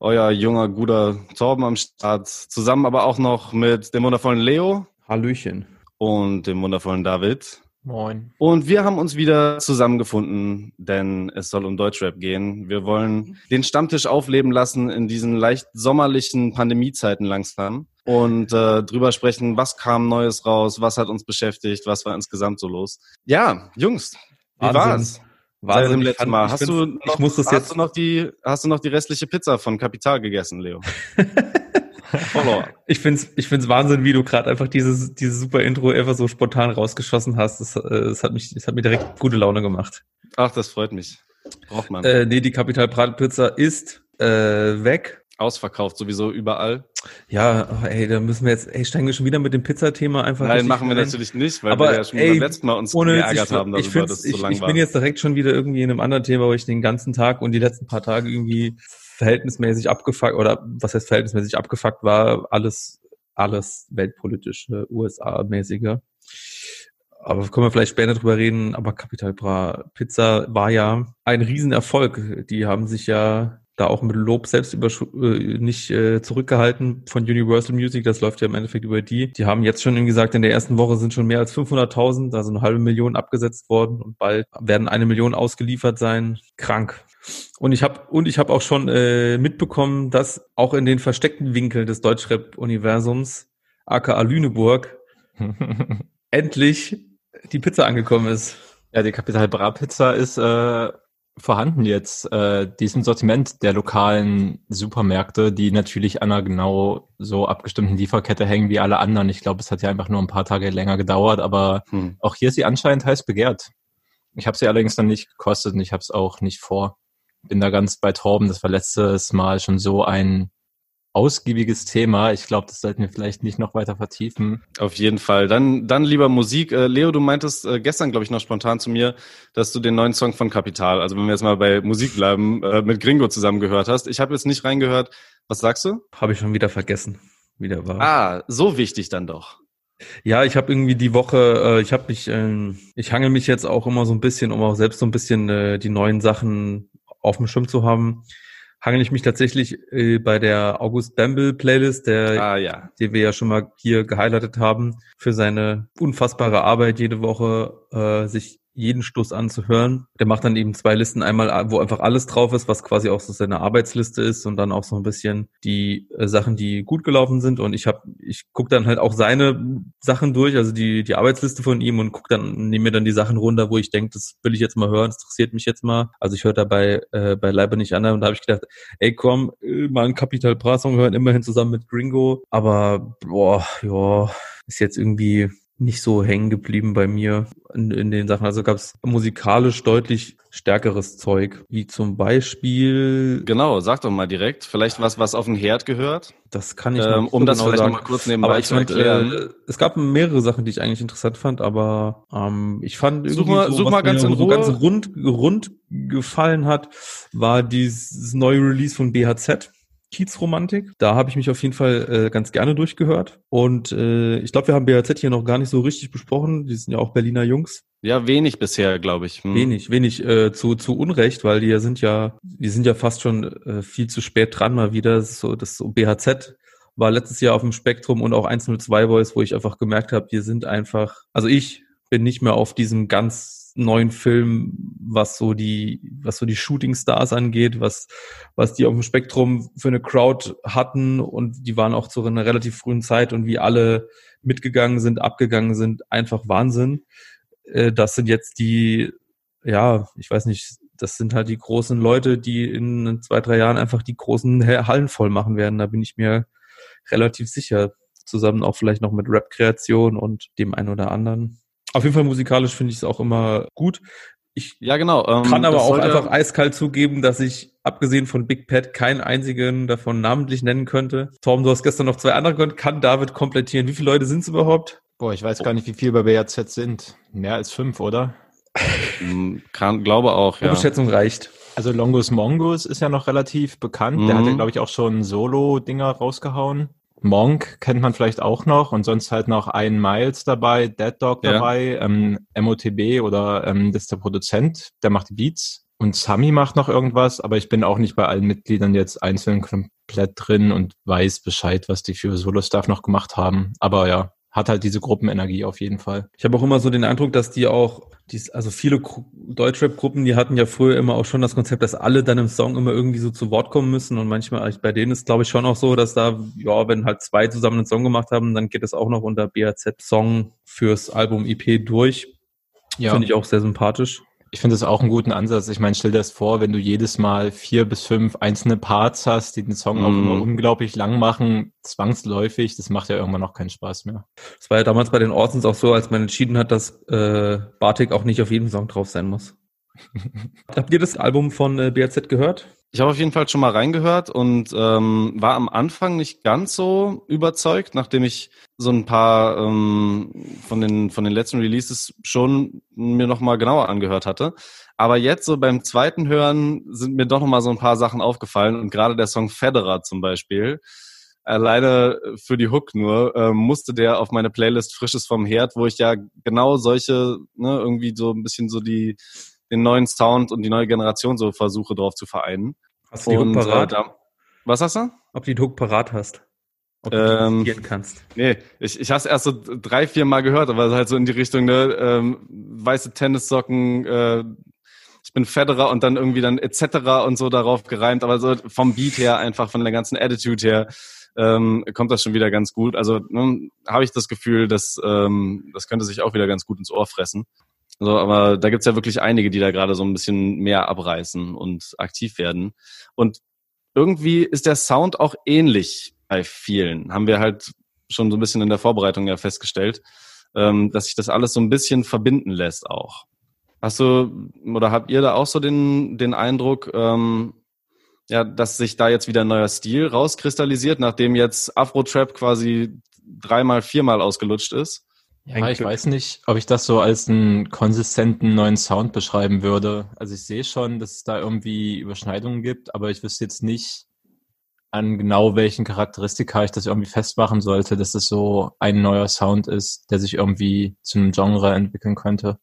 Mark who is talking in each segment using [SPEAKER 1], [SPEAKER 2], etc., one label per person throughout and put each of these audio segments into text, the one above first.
[SPEAKER 1] euer junger, guter Torben am Start. Zusammen aber auch noch mit dem wundervollen Leo.
[SPEAKER 2] Hallöchen.
[SPEAKER 1] Und dem wundervollen David.
[SPEAKER 2] Moin.
[SPEAKER 1] Und wir haben uns wieder zusammengefunden, denn es soll um Deutschrap gehen. Wir wollen den Stammtisch aufleben lassen in diesen leicht sommerlichen Pandemiezeiten langsam und äh, drüber sprechen, was kam Neues raus, was hat uns beschäftigt, was war insgesamt so los. Ja, Jungs, wie
[SPEAKER 2] Wahnsinn.
[SPEAKER 1] war's?
[SPEAKER 2] Wahnsinn.
[SPEAKER 1] Letzten
[SPEAKER 2] fand-
[SPEAKER 1] Mal. Hast du noch,
[SPEAKER 2] ich muss das
[SPEAKER 1] hast
[SPEAKER 2] jetzt-
[SPEAKER 1] du noch die, hast du noch die restliche Pizza von Kapital gegessen, Leo? Follower.
[SPEAKER 2] Ich find's, ich find's Wahnsinn, wie du gerade einfach dieses, dieses super Intro einfach so spontan rausgeschossen hast. Das, äh, das hat mich, das hat mir direkt gute Laune gemacht.
[SPEAKER 1] Ach, das freut mich. Braucht man.
[SPEAKER 2] Äh, nee, die Capital Pizza ist äh, weg.
[SPEAKER 1] Ausverkauft sowieso überall.
[SPEAKER 2] Ja, oh, ey, da müssen wir jetzt, ey, steigen wir schon wieder mit dem Pizzathema einfach.
[SPEAKER 1] Nein, machen wir
[SPEAKER 2] rein.
[SPEAKER 1] natürlich nicht, weil
[SPEAKER 2] Aber,
[SPEAKER 1] wir ja schon
[SPEAKER 2] ey,
[SPEAKER 1] beim letzten Mal uns
[SPEAKER 2] Ohne
[SPEAKER 1] geärgert
[SPEAKER 2] ich,
[SPEAKER 1] haben
[SPEAKER 2] ich,
[SPEAKER 1] darüber, dass es
[SPEAKER 2] ich,
[SPEAKER 1] so lang
[SPEAKER 2] ich
[SPEAKER 1] war.
[SPEAKER 2] bin jetzt direkt schon wieder irgendwie in einem anderen Thema, wo ich den ganzen Tag und die letzten paar Tage irgendwie verhältnismäßig abgefuckt oder was heißt verhältnismäßig abgefuckt war, alles, alles weltpolitische, USA-mäßiger. Aber können wir vielleicht später drüber reden. Aber Capital Bra Pizza war ja ein Riesenerfolg. Die haben sich ja da auch mit Lob selbst über, äh, nicht äh, zurückgehalten von Universal Music. Das läuft ja im Endeffekt über die. Die haben jetzt schon irgendwie gesagt, in der ersten Woche sind schon mehr als 500.000, also eine halbe Million abgesetzt worden und bald werden eine Million ausgeliefert sein. Krank. Und ich habe und ich habe auch schon äh, mitbekommen, dass auch in den versteckten Winkeln des Deutschrap-Universums, aka Lüneburg, endlich die Pizza angekommen ist.
[SPEAKER 3] Ja, die Capital Bra Pizza ist äh, vorhanden jetzt. Äh, die ist im Sortiment der lokalen Supermärkte, die natürlich an einer genau so abgestimmten Lieferkette hängen wie alle anderen. Ich glaube, es hat ja einfach nur ein paar Tage länger gedauert, aber
[SPEAKER 1] Hm.
[SPEAKER 3] auch hier ist sie anscheinend heiß begehrt. Ich habe sie allerdings dann nicht gekostet und ich habe es auch nicht vor. Bin da ganz bei Torben. Das war letztes Mal schon so ein ausgiebiges Thema. Ich glaube, das sollten wir vielleicht nicht noch weiter vertiefen.
[SPEAKER 1] Auf jeden Fall. Dann, dann lieber Musik. Äh, Leo, du meintest äh, gestern, glaube ich, noch spontan zu mir, dass du den neuen Song von Kapital, also wenn wir jetzt mal bei Musik bleiben, äh, mit Gringo zusammen gehört hast. Ich habe jetzt nicht reingehört. Was sagst du?
[SPEAKER 2] Habe ich schon wieder vergessen, wie der war.
[SPEAKER 1] Ah, so wichtig dann doch.
[SPEAKER 2] Ja, ich habe irgendwie die Woche, äh, ich habe mich, ähm, ich hangel mich jetzt auch immer so ein bisschen, um auch selbst so ein bisschen äh, die neuen Sachen auf dem Schirm zu haben, hangel ich mich tatsächlich äh, bei der August Bamble Playlist, der,
[SPEAKER 1] Ah ja.
[SPEAKER 2] die wir ja schon mal hier gehighlightet haben, für seine unfassbare Arbeit jede Woche, äh, sich jeden Stoß anzuhören. Der macht dann eben zwei Listen, einmal, wo einfach alles drauf ist, was quasi auch so seine Arbeitsliste ist und dann auch so ein bisschen die äh, Sachen, die gut gelaufen sind. Und ich habe, ich gucke dann halt auch seine Sachen durch, also die, die Arbeitsliste von ihm und guck dann, nehme mir dann die Sachen runter, wo ich denke, das will ich jetzt mal hören, das interessiert mich jetzt mal. Also ich höre dabei äh, bei Leiber nicht an und da habe ich gedacht, ey komm, äh, mal einen Capital Bra Song hören, immerhin zusammen mit Gringo. Aber boah, ja, ist jetzt irgendwie nicht so hängen geblieben bei mir in, in den Sachen. Also gab es musikalisch deutlich stärkeres Zeug, wie zum Beispiel,
[SPEAKER 1] Genau, sag doch mal direkt. Vielleicht was, was auf den Herd gehört.
[SPEAKER 2] das kann ich
[SPEAKER 1] Ähm,
[SPEAKER 2] nicht
[SPEAKER 1] um
[SPEAKER 2] so
[SPEAKER 1] das
[SPEAKER 2] genau
[SPEAKER 1] vielleicht
[SPEAKER 2] sagen.
[SPEAKER 1] noch mal kurz nebenbei
[SPEAKER 2] aber ich
[SPEAKER 1] zu
[SPEAKER 2] fand,
[SPEAKER 1] erklären.
[SPEAKER 2] äh, es gab mehrere Sachen, die ich eigentlich interessant fand, aber ähm, ich fand
[SPEAKER 1] Such
[SPEAKER 2] irgendwie
[SPEAKER 1] mal-
[SPEAKER 2] so,
[SPEAKER 1] such
[SPEAKER 2] was
[SPEAKER 1] mal ganz
[SPEAKER 2] mir
[SPEAKER 1] in
[SPEAKER 2] so
[SPEAKER 1] Ruhe.
[SPEAKER 2] ganz rund, rund gefallen hat, war dieses neue Release von BHZ. Kiezromantik. Da habe ich mich auf jeden Fall äh, ganz gerne durchgehört. Und äh, ich glaube, wir haben BHZ hier noch gar nicht so richtig besprochen. Die sind ja auch Berliner Jungs.
[SPEAKER 1] Ja, wenig bisher, glaube ich. Hm.
[SPEAKER 2] Wenig, wenig äh, zu, zu Unrecht, weil die sind ja, die sind ja fast schon äh, viel zu spät dran mal wieder. Das so, das so BHZ war letztes Jahr auf dem Spektrum und auch 102 Boys, wo ich einfach gemerkt habe, wir sind einfach, also ich bin nicht mehr auf diesem ganz neuen Film, was so die, was so die Shooting Stars angeht, was, was die auf dem Spektrum für eine Crowd hatten und die waren auch zu einer relativ frühen Zeit und wie alle mitgegangen sind, abgegangen sind, einfach Wahnsinn. Äh, Das sind jetzt die, ja, ich weiß nicht, das sind halt die großen Leute, die in zwei, drei Jahren einfach die großen Hallen voll machen werden. Da bin ich mir relativ sicher. Zusammen auch vielleicht noch mit Rap-Kreation und dem einen oder anderen. Auf jeden Fall musikalisch finde ich es auch immer gut. Ich
[SPEAKER 1] Ja, genau. ähm,
[SPEAKER 2] kann aber auch einfach eiskalt zugeben, dass ich abgesehen von Big Pat keinen einzigen davon namentlich nennen könnte. Tom, du hast gestern noch zwei andere gehört. Kann David komplettieren? Wie viele Leute sind es überhaupt?
[SPEAKER 3] Boah, ich weiß gar nicht, wie viel bei BAZ sind. Mehr als fünf, oder?
[SPEAKER 1] Hm, Kann, glaube auch, ja.
[SPEAKER 2] Beschätzung reicht.
[SPEAKER 3] Also Longus Mongus ist ja noch relativ bekannt. Der
[SPEAKER 1] Mhm.
[SPEAKER 3] hat ja, glaube ich, auch schon Solo-Dinger rausgehauen. Monk kennt man vielleicht auch noch und sonst halt noch ein Miles dabei, Dead Dog
[SPEAKER 1] Ja.
[SPEAKER 3] dabei, ähm, MOTB oder ähm, das ist der Produzent, der macht die Beats. Und Sami macht noch irgendwas, aber ich bin auch nicht bei allen Mitgliedern jetzt einzeln komplett drin und weiß Bescheid, was die für Solo-Stuff noch gemacht haben. Aber ja, hat halt diese Gruppenenergie auf jeden Fall.
[SPEAKER 2] Ich habe auch immer so den Eindruck, dass die auch, dies, also viele Gru- Deutschrap-Gruppen, die hatten ja früher immer auch schon das Konzept, dass alle dann im Song immer irgendwie so zu Wort kommen müssen. Und manchmal, bei denen ist glaube ich schon auch so, dass da, ja, wenn halt zwei zusammen einen Song gemacht haben, dann geht es auch noch unter BAZ-Song fürs Album IP durch. Finde ich auch sehr sympathisch.
[SPEAKER 3] Ich finde das auch einen guten Ansatz. Ich meine, stell dir das vor, wenn du jedes Mal vier bis fünf einzelne Parts hast, die den Song auch
[SPEAKER 1] Mhm.
[SPEAKER 3] immer unglaublich lang machen, zwangsläufig, das macht ja irgendwann auch keinen Spaß mehr.
[SPEAKER 2] Das war ja damals bei den Orsons auch so, als man entschieden hat, dass äh, Bartik auch nicht auf jedem Song drauf sein muss. Habt ihr das Album von äh, BAZ gehört?
[SPEAKER 1] Ich habe auf jeden Fall schon mal reingehört und ähm, war am Anfang nicht ganz so überzeugt, nachdem ich so ein paar ähm, von den von den letzten Releases schon mir noch mal genauer angehört hatte. Aber jetzt so beim zweiten Hören sind mir doch noch mal so ein paar Sachen aufgefallen und gerade der Song Federer zum Beispiel. Alleine für die Hook nur ähm, musste der auf meine Playlist Frisches vom Herd, wo ich ja genau solche ne, irgendwie so ein bisschen so die den neuen Sound und die neue Generation so versuche drauf zu vereinen.
[SPEAKER 2] Hast du die Hook
[SPEAKER 1] Und,
[SPEAKER 2] parat?
[SPEAKER 1] Äh, da, was hast du?
[SPEAKER 2] Ob du die Hook parat hast? Ob du
[SPEAKER 1] Ähm,
[SPEAKER 2] die zitieren kannst?
[SPEAKER 1] Nee, ich, ich habe erst so drei, vier Mal gehört, aber es halt so in die Richtung, ne, ähm, weiße Tennissocken, äh, ich bin Federer und dann irgendwie dann etc. und so darauf gereimt, aber so vom Beat her, einfach von der ganzen Attitude her, ähm, kommt das schon wieder ganz gut. Also ne, habe ich das Gefühl, dass ähm, das könnte sich auch wieder ganz gut ins Ohr fressen. So, aber da gibt's ja wirklich einige, die da gerade so ein bisschen mehr abreißen und aktiv werden. Und irgendwie ist der Sound auch ähnlich bei vielen. Haben wir halt schon so ein bisschen in der Vorbereitung ja festgestellt, ähm, dass sich das alles so ein bisschen verbinden lässt auch. Hast du oder habt ihr da auch so den, den Eindruck, ähm, ja, dass sich da jetzt wieder ein neuer Stil rauskristallisiert, nachdem jetzt Afro-Trap quasi dreimal, viermal ausgelutscht ist?
[SPEAKER 3] Ja, ich weiß nicht, ob ich das so als einen konsistenten neuen Sound beschreiben würde. Also ich sehe schon, dass es da irgendwie Überschneidungen gibt, aber ich wüsste jetzt nicht, an genau welchen Charakteristika ich das irgendwie festmachen sollte, dass es so ein neuer Sound ist, der sich irgendwie zu einem Genre entwickeln könnte.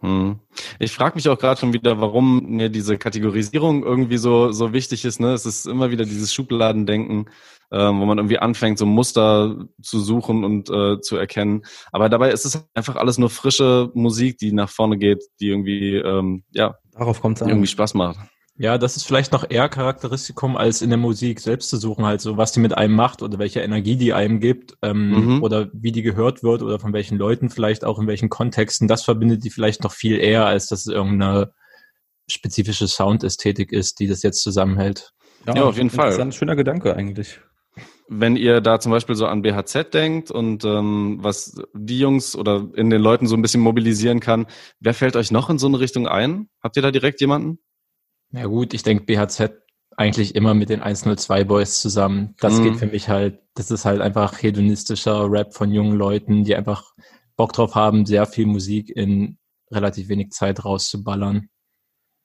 [SPEAKER 1] Hm. Ich frage mich auch gerade schon wieder, warum mir diese Kategorisierung irgendwie so so wichtig ist. Ne? Es ist immer wieder dieses Schubladendenken, ähm, wo man irgendwie anfängt, so Muster zu suchen und äh, zu erkennen. Aber dabei ist es einfach alles nur frische Musik, die nach vorne geht, die irgendwie ähm, ja
[SPEAKER 2] Darauf kommt es an.
[SPEAKER 1] irgendwie Spaß macht.
[SPEAKER 3] Ja, das ist vielleicht noch eher Charakteristikum, als in der Musik selbst zu suchen, halt so, was die mit einem macht oder welche Energie die einem gibt, ähm,
[SPEAKER 1] Mhm.
[SPEAKER 3] oder wie die gehört wird oder von welchen Leuten vielleicht auch in welchen Kontexten. Das verbindet die vielleicht noch viel eher, als dass es irgendeine spezifische Soundästhetik ist, die das jetzt zusammenhält.
[SPEAKER 1] Ja, auf jeden Fall.
[SPEAKER 2] Das ist ein schöner Gedanke eigentlich.
[SPEAKER 1] Wenn ihr da zum Beispiel so an BHZ denkt und ähm, was die Jungs oder in den Leuten so ein bisschen mobilisieren kann, wer fällt euch noch in so eine Richtung ein? Habt ihr da direkt jemanden?
[SPEAKER 3] Ja gut, ich denke BHZ eigentlich immer mit den 102 Boys zusammen. Das
[SPEAKER 1] Mhm.
[SPEAKER 3] geht für mich halt, das ist halt einfach hedonistischer Rap von jungen Leuten, die einfach Bock drauf haben, sehr viel Musik in relativ wenig Zeit rauszuballern.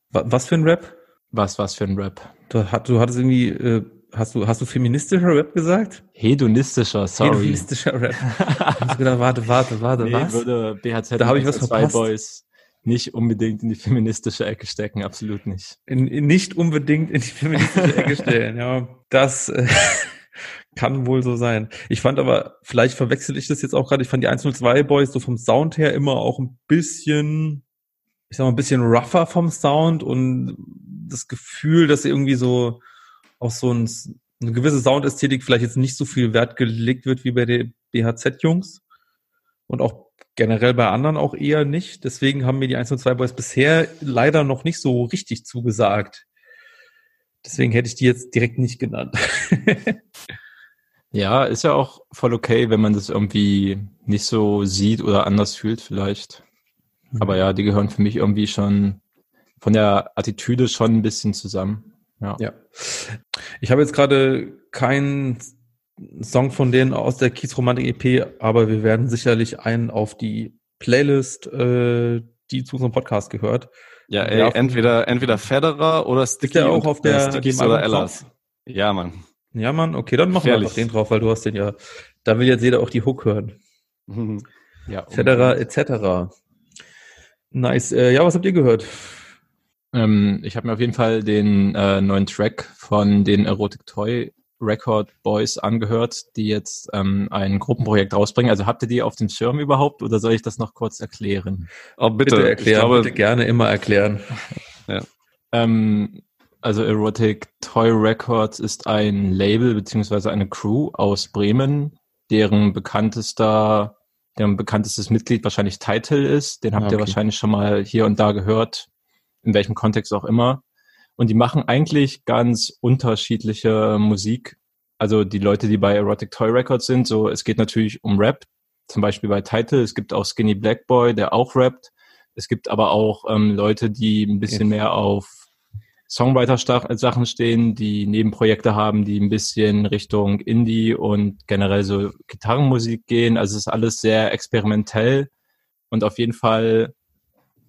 [SPEAKER 2] Wa- Was für ein Rap?
[SPEAKER 3] Was, was für ein Rap?
[SPEAKER 2] Du, hat, du hattest irgendwie, äh, hast du, hast du feministischer Rap gesagt?
[SPEAKER 3] Hedonistischer, sorry.
[SPEAKER 2] Feministischer Rap. Ich hab gedacht, warte, warte, warte,
[SPEAKER 3] nee,
[SPEAKER 2] was?
[SPEAKER 3] würde BHZ
[SPEAKER 2] Da hab ich was
[SPEAKER 3] 102
[SPEAKER 2] verpasst.
[SPEAKER 3] Boys nicht unbedingt in die feministische Ecke stecken, absolut nicht.
[SPEAKER 2] in, in nicht unbedingt in die feministische Ecke stellen. Ja, das äh, kann wohl so sein. Ich fand aber, vielleicht verwechsel ich das jetzt auch gerade, ich fand die 102 Boys so vom Sound her immer auch ein bisschen, ich sag mal, ein bisschen rougher vom Sound und das Gefühl, dass irgendwie so auch so ein, eine gewisse Soundästhetik vielleicht jetzt nicht so viel Wert gelegt wird wie bei den BHZ-Jungs und auch generell bei anderen auch eher nicht. Deswegen haben mir die 102 Boys bisher leider noch nicht so richtig zugesagt. Deswegen hätte ich die jetzt direkt nicht genannt.
[SPEAKER 3] Ja, ist ja auch voll okay, wenn man das irgendwie nicht so sieht oder anders fühlt vielleicht. Aber ja, die gehören für mich irgendwie schon von der Attitüde schon ein bisschen zusammen. Ja.
[SPEAKER 2] Ja. Ich habe jetzt gerade keinen Song von denen aus der Kies Romantik EP, aber wir werden sicherlich einen auf die Playlist, äh, die zu unserem Podcast gehört.
[SPEAKER 1] Ja, ey,
[SPEAKER 2] Ja,
[SPEAKER 1] entweder, entweder Federer oder Sticky.
[SPEAKER 2] der auch auf der-
[SPEAKER 1] äh, Stickies oder Ellas. Ja, Mann.
[SPEAKER 2] Ja, Mann, okay, dann machen wir
[SPEAKER 1] Gefährlich.
[SPEAKER 2] einfach den drauf, weil du hast den ja, da will jetzt jeder auch die Hook hören.
[SPEAKER 1] Mhm.
[SPEAKER 3] ja
[SPEAKER 2] Federer etc. Nice. Äh, ja, was habt ihr gehört?
[SPEAKER 3] Ähm, ich habe mir auf jeden Fall den äh, neuen Track von den Erotic Toy Record Boys angehört, die jetzt ähm, ein Gruppenprojekt rausbringen. Also habt ihr die auf dem Schirm überhaupt oder soll ich das noch kurz erklären?
[SPEAKER 1] Oh, bitte,
[SPEAKER 2] Bitte erklären,
[SPEAKER 1] Ich glaube,
[SPEAKER 2] bitte gerne immer erklären.
[SPEAKER 3] Ähm, also Erotic Toy Records ist ein Label beziehungsweise eine Crew aus Bremen, deren bekanntester, deren bekanntestes Mitglied wahrscheinlich Title ist. Den habt
[SPEAKER 2] Ah,
[SPEAKER 3] ihr
[SPEAKER 2] okay.
[SPEAKER 3] wahrscheinlich schon mal hier und da gehört, in welchem Kontext auch immer. Und die machen eigentlich ganz unterschiedliche Musik. Also die Leute, die bei Erotic Toy Records sind, so es geht natürlich um Rap, zum Beispiel bei Title. Es gibt auch Skinny Black Boy, der auch rappt. Es gibt aber auch ähm, Leute, die ein bisschen mehr auf Songwriter-Sachen stehen, die Nebenprojekte haben, die ein bisschen Richtung Indie und generell so Gitarrenmusik gehen. Also es ist alles sehr experimentell und auf jeden Fall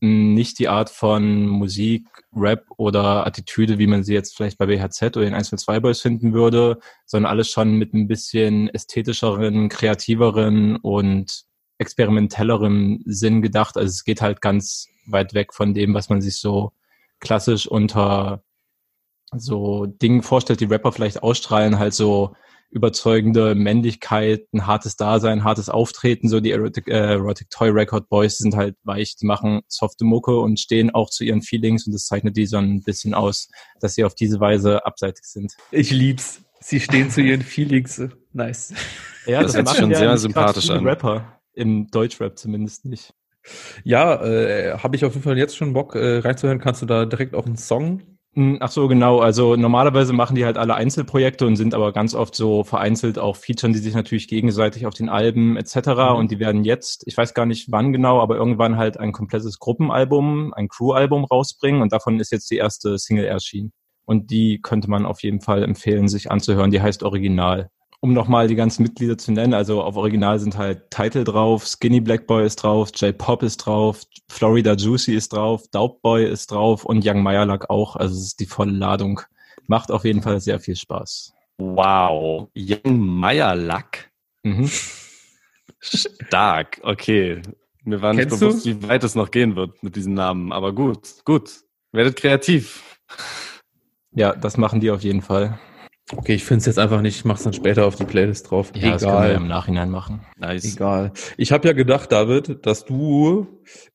[SPEAKER 3] nicht die Art von Musik, Rap oder Attitüde, wie man sie jetzt vielleicht bei BHZ oder den 102 Boys finden würde, sondern alles schon mit ein bisschen ästhetischeren, kreativeren und experimentellerem Sinn gedacht. Also es geht halt ganz weit weg von dem, was man sich so klassisch unter so Dingen vorstellt, die Rapper vielleicht ausstrahlen, halt so überzeugende Männlichkeit, ein hartes Dasein, hartes Auftreten, so die Erotic, äh, Erotic Toy Record Boys die sind halt weich, die machen softe Mucke und stehen auch zu ihren Feelings und das zeichnet die so ein bisschen aus, dass sie auf diese Weise abseitig sind.
[SPEAKER 2] Ich lieb's. Sie stehen zu ihren Feelings. Nice.
[SPEAKER 3] Ja,
[SPEAKER 1] Das hört sich schon sehr
[SPEAKER 3] nicht
[SPEAKER 1] sympathisch an.
[SPEAKER 3] Rapper, im Deutschrap zumindest nicht.
[SPEAKER 2] Ja, äh, habe ich auf jeden Fall jetzt schon Bock äh, reinzuhören. Kannst du da direkt auch einen Song?
[SPEAKER 3] Hm, Ach so, genau. Also normalerweise machen die halt alle Einzelprojekte und sind aber ganz oft so vereinzelt auch featuren die sich natürlich gegenseitig auf den Alben etc.
[SPEAKER 2] Mhm.
[SPEAKER 3] Und die werden jetzt, ich weiß gar nicht wann genau, aber irgendwann halt ein komplettes Gruppenalbum, ein Crew-Album rausbringen und davon ist jetzt die erste Single erschienen. Und die könnte man auf jeden Fall empfehlen, sich anzuhören. Die heißt Original. Um nochmal die ganzen Mitglieder zu nennen, also auf Original sind halt Title drauf, Skinny Black Boy ist drauf, J-Pop ist drauf, Florida Juicy ist drauf, Dope Boy ist drauf und Young Meyerlack auch. Also es ist die volle Ladung. Macht auf jeden Fall sehr viel Spaß.
[SPEAKER 1] wow. Young Meyerlack.
[SPEAKER 3] Mhm.
[SPEAKER 1] Stark, okay. Mir war nicht
[SPEAKER 2] Kennst
[SPEAKER 1] bewusst,
[SPEAKER 2] du?
[SPEAKER 1] wie weit es noch gehen wird mit diesem Namen, aber gut, gut. Werdet kreativ.
[SPEAKER 3] Ja, das machen die auf jeden Fall.
[SPEAKER 2] Okay, ich finde es jetzt einfach nicht. Ich mach's dann später auf die Playlist drauf.
[SPEAKER 3] Ja, das können wir
[SPEAKER 2] Egal.
[SPEAKER 3] im Nachhinein machen.
[SPEAKER 1] Nice.
[SPEAKER 2] Egal. Ich habe ja gedacht, David, dass du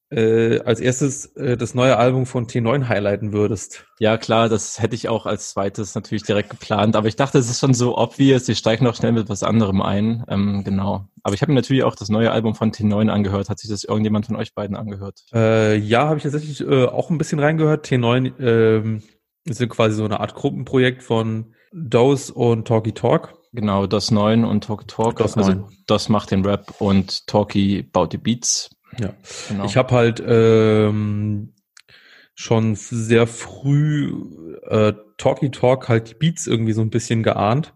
[SPEAKER 2] äh, als erstes äh, das neue Album von T9 highlighten würdest.
[SPEAKER 3] Ja, klar, das hätte ich auch als zweites natürlich direkt geplant, aber ich dachte, es ist schon so obvious, ich steige noch schnell mit was anderem ein. Ähm, genau. Aber ich habe mir natürlich auch das neue Album von T9 angehört. Hat sich das irgendjemand von euch beiden angehört?
[SPEAKER 2] Äh, ja, habe ich tatsächlich äh, auch ein bisschen reingehört. T9 ähm, ist ja quasi so eine Art Gruppenprojekt von Dose und Talky Talk.
[SPEAKER 3] Genau, das 9 und Talk Talk.
[SPEAKER 2] Das
[SPEAKER 3] also,
[SPEAKER 2] 9.
[SPEAKER 3] das macht den Rap und Talky baut die Beats.
[SPEAKER 2] Ja.
[SPEAKER 3] Genau.
[SPEAKER 2] Ich habe halt ähm, schon sehr früh äh, Talky Talk halt die Beats irgendwie so ein bisschen geahnt.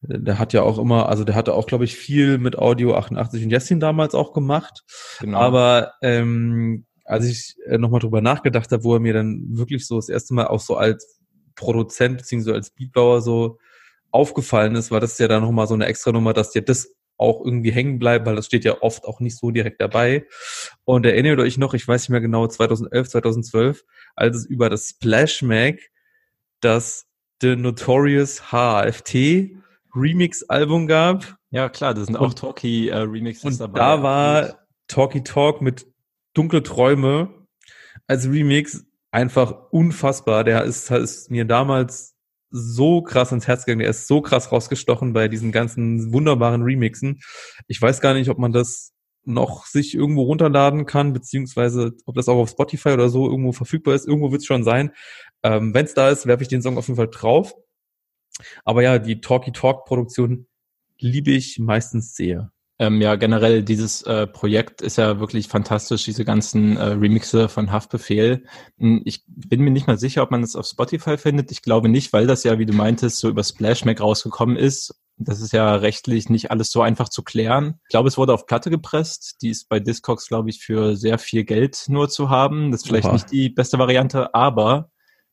[SPEAKER 2] Der hat ja auch immer, also der hatte auch, glaube ich, viel mit Audio 88 und Jessin damals auch gemacht.
[SPEAKER 3] genau.
[SPEAKER 2] Aber ähm, als ich äh, nochmal drüber nachgedacht habe, wo er mir dann wirklich so das erste Mal auch so als Produzent beziehungsweise als Beatbauer so aufgefallen ist, war das ja dann nochmal so eine extra Nummer, dass dir das auch irgendwie hängen bleibt, weil das steht ja oft auch nicht so direkt dabei. Und erinnert euch noch, ich weiß nicht mehr genau, 2011, 2012, als es über das Splash Mag das The Notorious HFT Remix-Album gab.
[SPEAKER 3] ja, klar, da sind auch
[SPEAKER 2] Und-
[SPEAKER 3] Talky äh, Remixes
[SPEAKER 2] Und
[SPEAKER 3] dabei.
[SPEAKER 2] da war Talky Talk mit Dunkle Träume als Remix einfach unfassbar. Der ist, ist mir damals so krass ins Herz gegangen. Der ist so krass rausgestochen bei diesen ganzen wunderbaren Remixen. Ich weiß gar nicht, ob man das noch sich irgendwo runterladen kann, beziehungsweise ob das auch auf Spotify oder so irgendwo verfügbar ist. Irgendwo wird es schon sein. Ähm, Wenn es da ist, werfe ich den Song auf jeden Fall drauf. Aber ja, die Talky Talk Produktion liebe ich meistens sehr.
[SPEAKER 3] Ähm, ja, generell dieses äh, Projekt ist ja wirklich fantastisch, diese ganzen äh, Remixe von Haftbefehl. Hm, ich bin mir nicht mal sicher, ob man das auf Spotify findet. Ich glaube nicht, weil das ja, wie du meintest, so über Splashmack rausgekommen ist. Das ist ja rechtlich nicht alles so einfach zu klären. Ich glaube, es wurde auf Platte gepresst. Die ist bei Discogs, glaube ich, für sehr viel Geld nur zu haben. Das ist vielleicht Oha. nicht die beste Variante, aber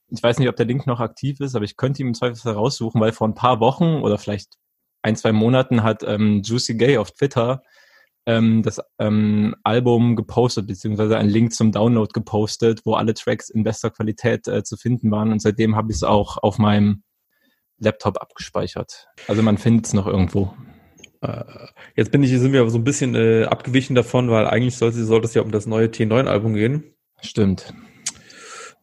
[SPEAKER 3] ich weiß nicht, ob der Link noch aktiv ist, aber ich könnte ihn im Zweifelsfall raussuchen, weil vor ein paar Wochen oder vielleicht ein, zwei Monaten hat ähm, Juicy Gay auf Twitter ähm, das ähm, Album gepostet, beziehungsweise einen Link zum Download gepostet, wo alle Tracks in bester Qualität äh, zu finden waren. Und seitdem habe ich es auch auf meinem Laptop abgespeichert. Also man findet es noch irgendwo.
[SPEAKER 2] Äh, jetzt bin ich, sind wir aber so ein bisschen äh, abgewichen davon, weil eigentlich sollte, sollte es ja um das neue T9-Album gehen.
[SPEAKER 3] Stimmt.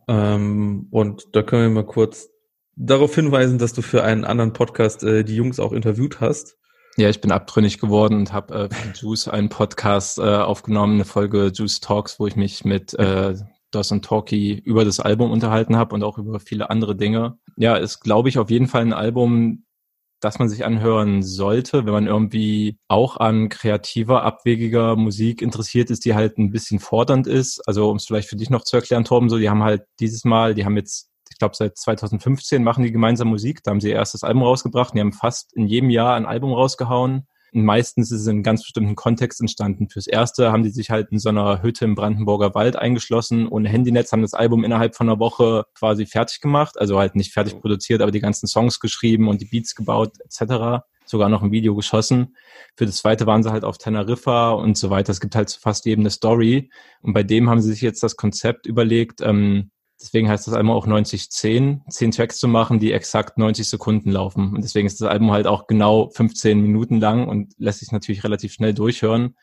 [SPEAKER 2] Ähm, und da können wir mal kurz darauf hinweisen, dass du für einen anderen Podcast äh, die Jungs auch interviewt hast.
[SPEAKER 3] Ja, ich bin abtrünnig geworden und habe äh, für Juice einen Podcast äh, aufgenommen, eine Folge Juice Talks, wo ich mich mit äh, Dos und Talkie über das Album unterhalten habe und auch über viele andere Dinge. Ja, ist, glaube ich, auf jeden Fall ein Album, das man sich anhören sollte, wenn man irgendwie auch an kreativer, abwegiger Musik interessiert ist, die halt ein bisschen fordernd ist. Also um es vielleicht für dich noch zu erklären, Torben, so, die haben halt dieses Mal, die haben jetzt glaube, seit 2015 machen die gemeinsam Musik. Da haben sie ihr erstes Album rausgebracht. Die haben fast in jedem Jahr ein Album rausgehauen. Und meistens ist es in ganz bestimmten Kontext entstanden. Fürs erste haben die sich halt in so einer Hütte im Brandenburger Wald eingeschlossen ohne Handynetz, haben das Album innerhalb von einer Woche quasi fertig gemacht. Also halt nicht fertig produziert, aber die ganzen Songs geschrieben und die Beats gebaut etc. Sogar noch ein Video geschossen. Für das zweite waren sie halt auf Teneriffa und so weiter. Es gibt halt fast jedem eine Story. Und bei dem haben sie sich jetzt das Konzept überlegt, ähm, Deswegen heißt das Album auch 9010, zehn Tracks zu machen, die exakt 90 Sekunden laufen. Und deswegen ist das Album halt auch genau 15 Minuten lang und lässt sich natürlich relativ schnell durchhören.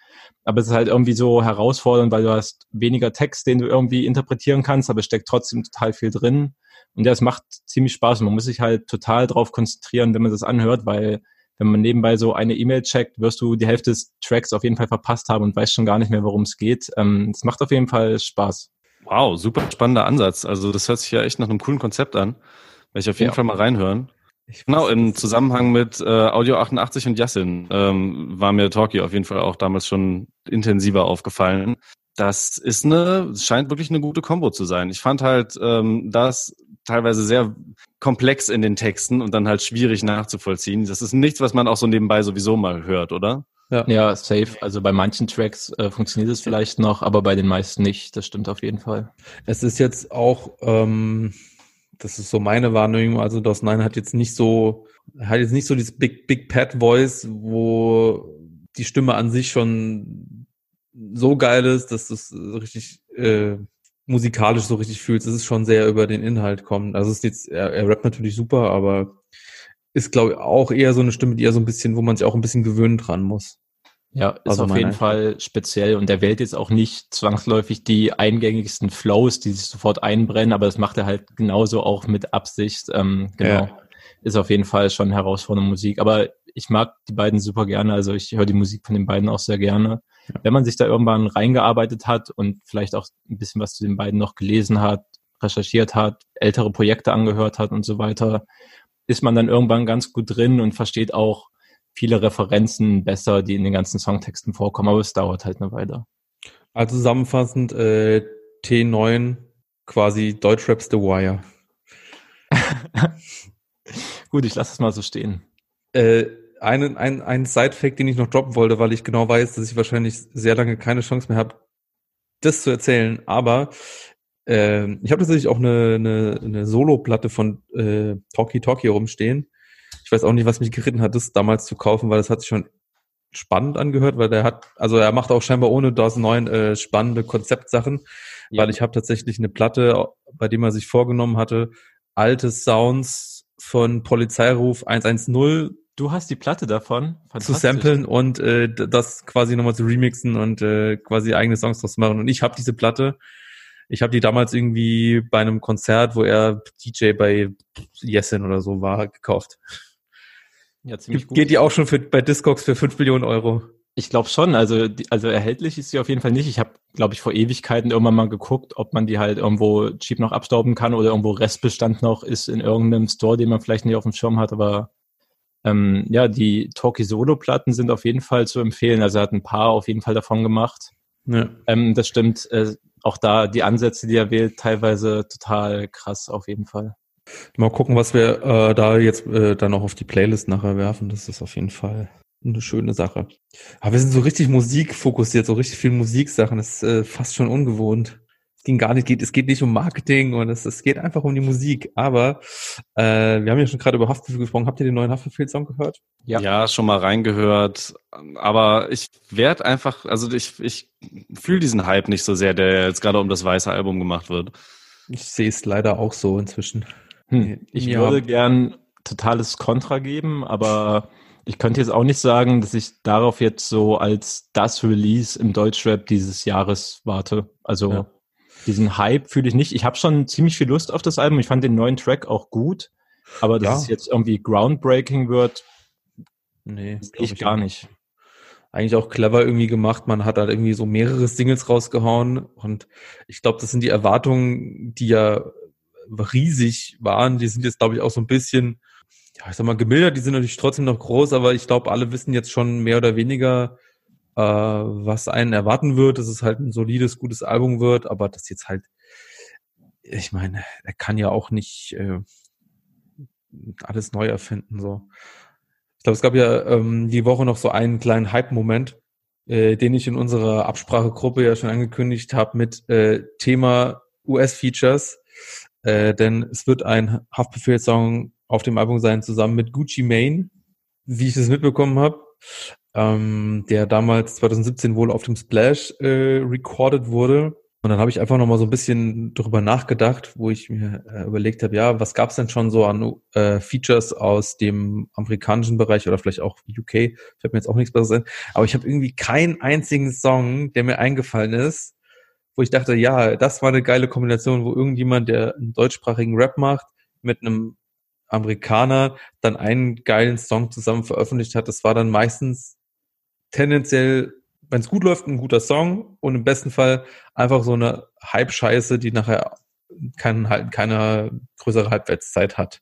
[SPEAKER 3] Aber es ist halt irgendwie so herausfordernd, weil du hast weniger Text, den du irgendwie interpretieren kannst, aber es steckt trotzdem total viel drin. Und ja, es macht ziemlich Spaß. Man muss sich halt total drauf konzentrieren, wenn man das anhört, weil wenn man nebenbei so eine E-Mail checkt, wirst du die Hälfte des Tracks auf jeden Fall verpasst haben und weißt schon gar nicht mehr, worum es geht. Ähm, es macht auf jeden Fall Spaß.
[SPEAKER 1] Wow, super spannender Ansatz. Also das hört sich ja echt nach einem coolen Konzept an. Werde ich auf jeden ja. Fall mal reinhören. Ich genau, im Zusammenhang mit äh, Audio 88 und Yassin ähm, war mir Talkie auf jeden Fall auch damals schon intensiver aufgefallen. Das ist eine, scheint wirklich eine gute Kombo zu sein. Ich fand halt ähm, das teilweise sehr komplex in den Texten und dann halt schwierig nachzuvollziehen. Das ist nichts, was man auch so nebenbei sowieso mal hört, oder?
[SPEAKER 3] Ja. ja, safe. Also bei manchen Tracks äh, funktioniert es vielleicht noch, aber bei den meisten nicht. Das stimmt auf jeden Fall.
[SPEAKER 2] Es ist jetzt auch, ähm, das ist so meine Wahrnehmung, also DOS 9 hat jetzt nicht so, hat jetzt nicht so dieses Big, Big Pad Voice, wo die Stimme an sich schon so geil ist, dass du es richtig äh, musikalisch so richtig fühlst. Es ist schon sehr über den Inhalt kommt. Also es ist jetzt, er, er rappt natürlich super, aber ist, glaube ich, auch eher so eine Stimme, die eher so ein bisschen, wo man sich auch ein bisschen gewöhnen dran muss.
[SPEAKER 3] Ja, ist also auf jeden Fall speziell und der wählt jetzt auch nicht zwangsläufig die eingängigsten Flows, die sich sofort einbrennen, aber das macht er halt genauso auch mit Absicht. Ähm, genau. Ja. Ist auf jeden Fall schon herausfordernde Musik. Aber ich mag die beiden super gerne. Also ich höre die Musik von den beiden auch sehr gerne. Ja. Wenn man sich da irgendwann reingearbeitet hat und vielleicht auch ein bisschen was zu den beiden noch gelesen hat, recherchiert hat, ältere Projekte angehört hat und so weiter, ist man dann irgendwann ganz gut drin und versteht auch viele Referenzen besser, die in den ganzen Songtexten vorkommen, aber es dauert halt eine Weile.
[SPEAKER 2] Also zusammenfassend, äh, T9 quasi Deutschraps The Wire.
[SPEAKER 3] Gut, ich lasse es mal so stehen.
[SPEAKER 2] Äh, einen, ein, ein Side-Fact, den ich noch droppen wollte, weil ich genau weiß, dass ich wahrscheinlich sehr lange keine Chance mehr habe, das zu erzählen. Aber ähm, ich habe tatsächlich auch eine, eine, eine Solo-Platte von äh, Talkie Talkie rumstehen. Ich weiß auch nicht, was mich geritten hat, das damals zu kaufen, weil das hat sich schon spannend angehört, weil der hat, also er macht auch scheinbar ohne DOS 9 äh, spannende Konzeptsachen, ja. weil ich habe tatsächlich eine Platte, bei dem er sich vorgenommen hatte, alte Sounds von Polizeiruf 110
[SPEAKER 3] Du hast die Platte davon
[SPEAKER 2] zu samplen und äh, das quasi nochmal zu remixen und äh, quasi eigene Songs draus machen. Und ich habe diese Platte ich habe die damals irgendwie bei einem Konzert, wo er DJ bei Yesin oder so war, gekauft. Ja, ziemlich gut. Geht die auch schon für, bei Discogs für 5 Millionen Euro?
[SPEAKER 3] Ich glaube schon. Also, also erhältlich ist sie auf jeden Fall nicht. Ich habe, glaube ich, vor Ewigkeiten irgendwann mal geguckt, ob man die halt irgendwo cheap noch abstauben kann oder irgendwo Restbestand noch ist in irgendeinem Store, den man vielleicht nicht auf dem Schirm hat. Aber Ähm, ja, die Talkie Solo-Platten sind auf jeden Fall zu empfehlen. Also er hat ein paar auf jeden Fall davon gemacht. Ja. Ähm, das stimmt. Äh, auch da die Ansätze, die er wählt, teilweise total krass auf jeden Fall.
[SPEAKER 2] Mal gucken, was wir äh, da jetzt äh, dann auch auf die Playlist nachher werfen. Das ist auf jeden Fall eine schöne Sache. Aber wir sind so richtig musikfokussiert, so richtig viel Musiksachen. Das ist äh, fast schon ungewohnt. Ging gar nicht, geht, es geht nicht um Marketing und es, es geht einfach um die Musik. Aber äh, wir haben ja schon gerade über Haftbefehl gesprochen. Habt ihr den neuen Haftbefehl-Song gehört?
[SPEAKER 1] Ja. ja, schon mal reingehört. Aber ich werde einfach, also ich, ich fühle diesen Hype nicht so sehr, der jetzt gerade um das weiße Album gemacht wird.
[SPEAKER 2] Ich sehe es leider auch so inzwischen.
[SPEAKER 3] Hm. Ich ja. würde gern totales Kontra geben, aber ich könnte jetzt auch nicht sagen, dass ich darauf jetzt so als das Release im Deutschrap dieses Jahres warte. Also ja diesen Hype fühle ich nicht. Ich habe schon ziemlich viel Lust auf das Album. Ich fand den neuen Track auch gut, aber dass ja. es jetzt irgendwie groundbreaking wird,
[SPEAKER 2] nee, ich, ich gar nicht. Eigentlich auch clever irgendwie gemacht. Man hat halt irgendwie so mehrere Singles rausgehauen und ich glaube, das sind die Erwartungen, die ja riesig waren. Die sind jetzt, glaube ich, auch so ein bisschen, ja, ich sag mal, gemildert. Die sind natürlich trotzdem noch groß, aber ich glaube, alle wissen jetzt schon mehr oder weniger, äh, was einen erwarten wird, dass es halt ein solides, gutes Album wird, aber das jetzt halt, ich meine, er kann ja auch nicht äh, alles neu erfinden. So. Ich glaube, es gab ja ähm, die Woche noch so einen kleinen Hype-Moment, äh, den ich in unserer Absprachegruppe ja schon angekündigt habe mit äh, Thema US-Features. Äh, denn es wird ein Haftbefehl-Song auf dem Album sein, zusammen mit Gucci Mane, wie ich das mitbekommen habe ähm, der damals 2017 wohl auf dem Splash äh, recorded wurde. Und dann habe ich einfach noch mal so ein bisschen darüber nachgedacht, wo ich mir äh, überlegt habe, ja, was gab es denn schon so an äh, Features aus dem amerikanischen Bereich oder vielleicht auch UK? Fällt mir jetzt auch nichts Besseres ein. Aber ich habe irgendwie keinen einzigen Song, der mir eingefallen ist, wo ich dachte, ja, das war eine geile Kombination, wo irgendjemand, der einen deutschsprachigen Rap macht, mit einem Amerikaner dann einen geilen Song zusammen veröffentlicht hat. Das war dann meistens tendenziell, wenn es gut läuft, ein guter Song und im besten Fall einfach so eine Hype-Scheiße, die nachher kein, keine größere Halbwertszeit hat.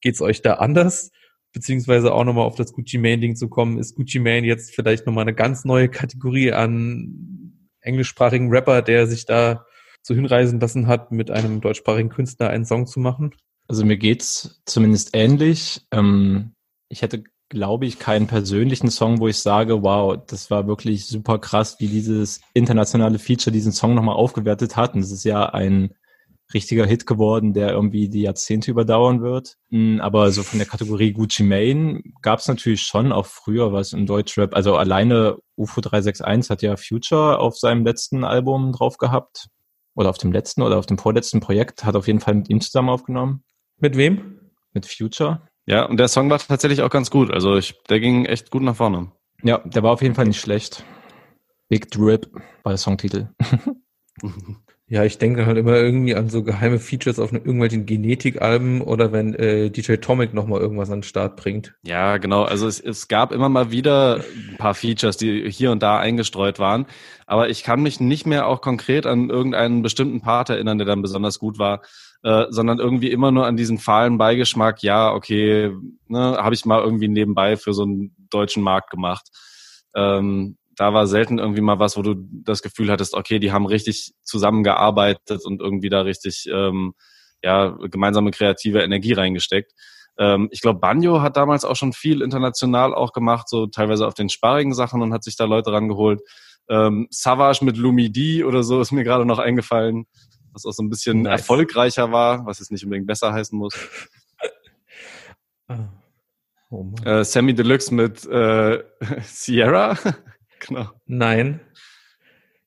[SPEAKER 2] Geht's euch da anders? Beziehungsweise auch nochmal auf das Gucci Mane-Ding zu kommen, ist Gucci Mane jetzt vielleicht nochmal eine ganz neue Kategorie an englischsprachigen Rapper, der sich da so hinreisen lassen hat, mit einem deutschsprachigen Künstler einen Song zu machen?
[SPEAKER 3] Also mir geht's zumindest ähnlich. Ähm, ich hätte glaube ich, keinen persönlichen Song, wo ich sage, wow, das war wirklich super krass, wie dieses internationale Feature diesen Song nochmal aufgewertet hat. Und das ist ja ein richtiger Hit geworden, der irgendwie die Jahrzehnte überdauern wird. Hm, aber so von der Kategorie Gucci Mane gab es natürlich schon auch früher was im Deutschrap. Also alleine UFO 361 hat ja Future auf seinem letzten Album drauf gehabt. Oder auf dem letzten oder auf dem vorletzten Projekt. Hat auf jeden Fall mit ihm zusammen aufgenommen.
[SPEAKER 2] Mit wem?
[SPEAKER 3] Mit Future.
[SPEAKER 1] Ja, und der Song war tatsächlich auch ganz gut. Also ich, der ging echt gut nach vorne.
[SPEAKER 3] Ja, der war auf jeden Fall nicht schlecht. Big Drip war der Songtitel.
[SPEAKER 2] ja, ich denke halt immer irgendwie an so geheime Features auf irgendwelchen Genetikalben oder wenn äh, DJ Tomic nochmal irgendwas an den Start bringt.
[SPEAKER 1] Ja, genau. Also es, es gab immer mal wieder ein paar Features, die hier und da eingestreut waren. Aber ich kann mich nicht mehr auch konkret an irgendeinen bestimmten Part erinnern, der dann besonders gut war. Äh, sondern irgendwie immer nur an diesen fahlen Beigeschmack, ja, okay, ne, habe ich mal irgendwie nebenbei für so einen deutschen Markt gemacht. Ähm, da war selten irgendwie mal was, wo du das Gefühl hattest, okay, die haben richtig zusammengearbeitet und irgendwie da richtig ähm, ja, gemeinsame kreative Energie reingesteckt. Ähm, ich glaube, Banjo hat damals auch schon viel international auch gemacht, so teilweise auf den sparrigen Sachen und hat sich da Leute rangeholt. Ähm, Savage mit Lumidi oder so ist mir gerade noch eingefallen was auch so ein bisschen nice. erfolgreicher war, was jetzt nicht unbedingt besser heißen muss. Ah. oh äh, Sammy Deluxe mit äh, Sierra.
[SPEAKER 2] genau. Nein.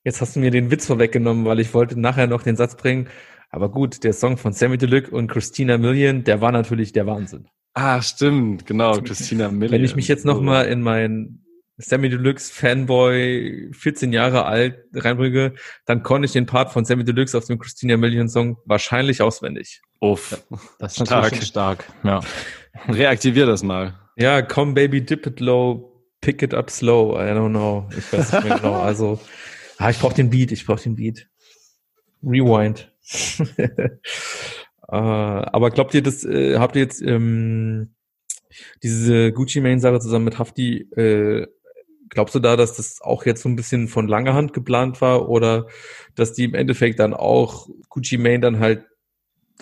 [SPEAKER 2] Jetzt hast du mir den Witz vorweggenommen, weil ich wollte nachher noch den Satz bringen. Aber gut, der Song von Sammy Deluxe und Christina Million, der war natürlich der Wahnsinn.
[SPEAKER 1] Ah, stimmt, genau, Christina Million.
[SPEAKER 2] Wenn ich mich jetzt nochmal in mein Sammy Deluxe Fanboy, 14 Jahre alt, reinbringe, dann konnte ich den Part von Sammy Deluxe auf dem Christina Million Song wahrscheinlich auswendig.
[SPEAKER 1] Uff.
[SPEAKER 3] Das ist stark. stark. Ja.
[SPEAKER 1] Reaktivier das mal.
[SPEAKER 2] Ja, come baby, dip it low, pick it up slow. I don't know. Ich weiß nicht mehr genau. Also, ah, ich brauche den Beat, ich brauche den Beat. Rewind. uh, aber glaubt ihr, das äh, habt ihr jetzt ähm, Diese Gucci Mane Sache zusammen mit Hafti, äh, glaubst du da, dass das auch jetzt so ein bisschen von langer Hand geplant war oder dass die im Endeffekt dann auch Gucci Mane dann halt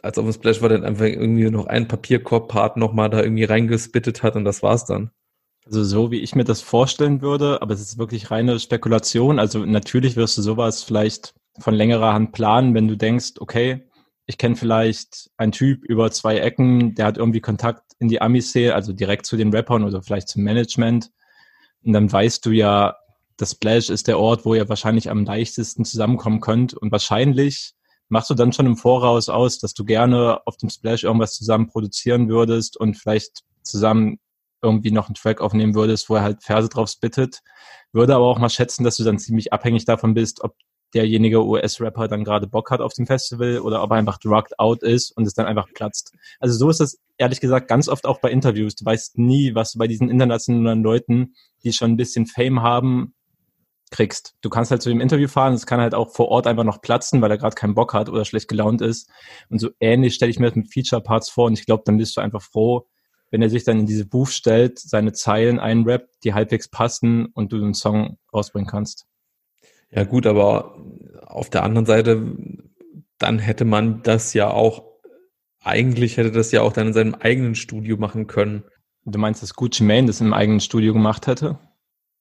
[SPEAKER 2] als auf dem Splash war, dann einfach irgendwie noch einen Papierkorb-Part nochmal da irgendwie reingespittet hat und das war's dann?
[SPEAKER 3] Also so wie ich mir das vorstellen würde, aber es ist wirklich reine Spekulation. Also natürlich wirst du sowas vielleicht von längerer Hand planen, wenn du denkst, okay, ich kenne vielleicht einen Typ über zwei Ecken, der hat irgendwie Kontakt in die Ami-Szene, also direkt zu den Rappern oder vielleicht zum Management. Und dann weißt du ja, das Splash ist der Ort, wo ihr wahrscheinlich am leichtesten zusammenkommen könnt. Und wahrscheinlich machst du dann schon im Voraus aus, dass du gerne auf dem Splash irgendwas zusammen produzieren würdest und vielleicht zusammen irgendwie noch einen Track aufnehmen würdest, wo er halt Verse drauf spittet. Würde aber auch mal schätzen, dass du dann ziemlich abhängig davon bist, ob derjenige US-Rapper dann gerade Bock hat auf dem Festival oder ob er einfach drugged out ist und es dann einfach platzt. Also so ist es ehrlich gesagt ganz oft auch bei Interviews. Du weißt nie, was du bei diesen internationalen Leuten, die schon ein bisschen Fame haben, kriegst. Du kannst halt zu dem Interview fahren, es kann halt auch vor Ort einfach noch platzen, weil er gerade keinen Bock hat oder schlecht gelaunt ist. Und so ähnlich stelle ich mir das mit Feature-Parts vor und ich glaube, dann bist du einfach froh, wenn er sich dann in diese Booth stellt, seine Zeilen einrappt, die halbwegs passen und du den Song rausbringen kannst.
[SPEAKER 2] Ja gut, aber auf der anderen Seite, dann hätte man das ja auch, eigentlich hätte das ja auch dann in seinem eigenen Studio machen können.
[SPEAKER 3] Du meinst, dass Gucci Mane das im eigenen Studio gemacht hätte?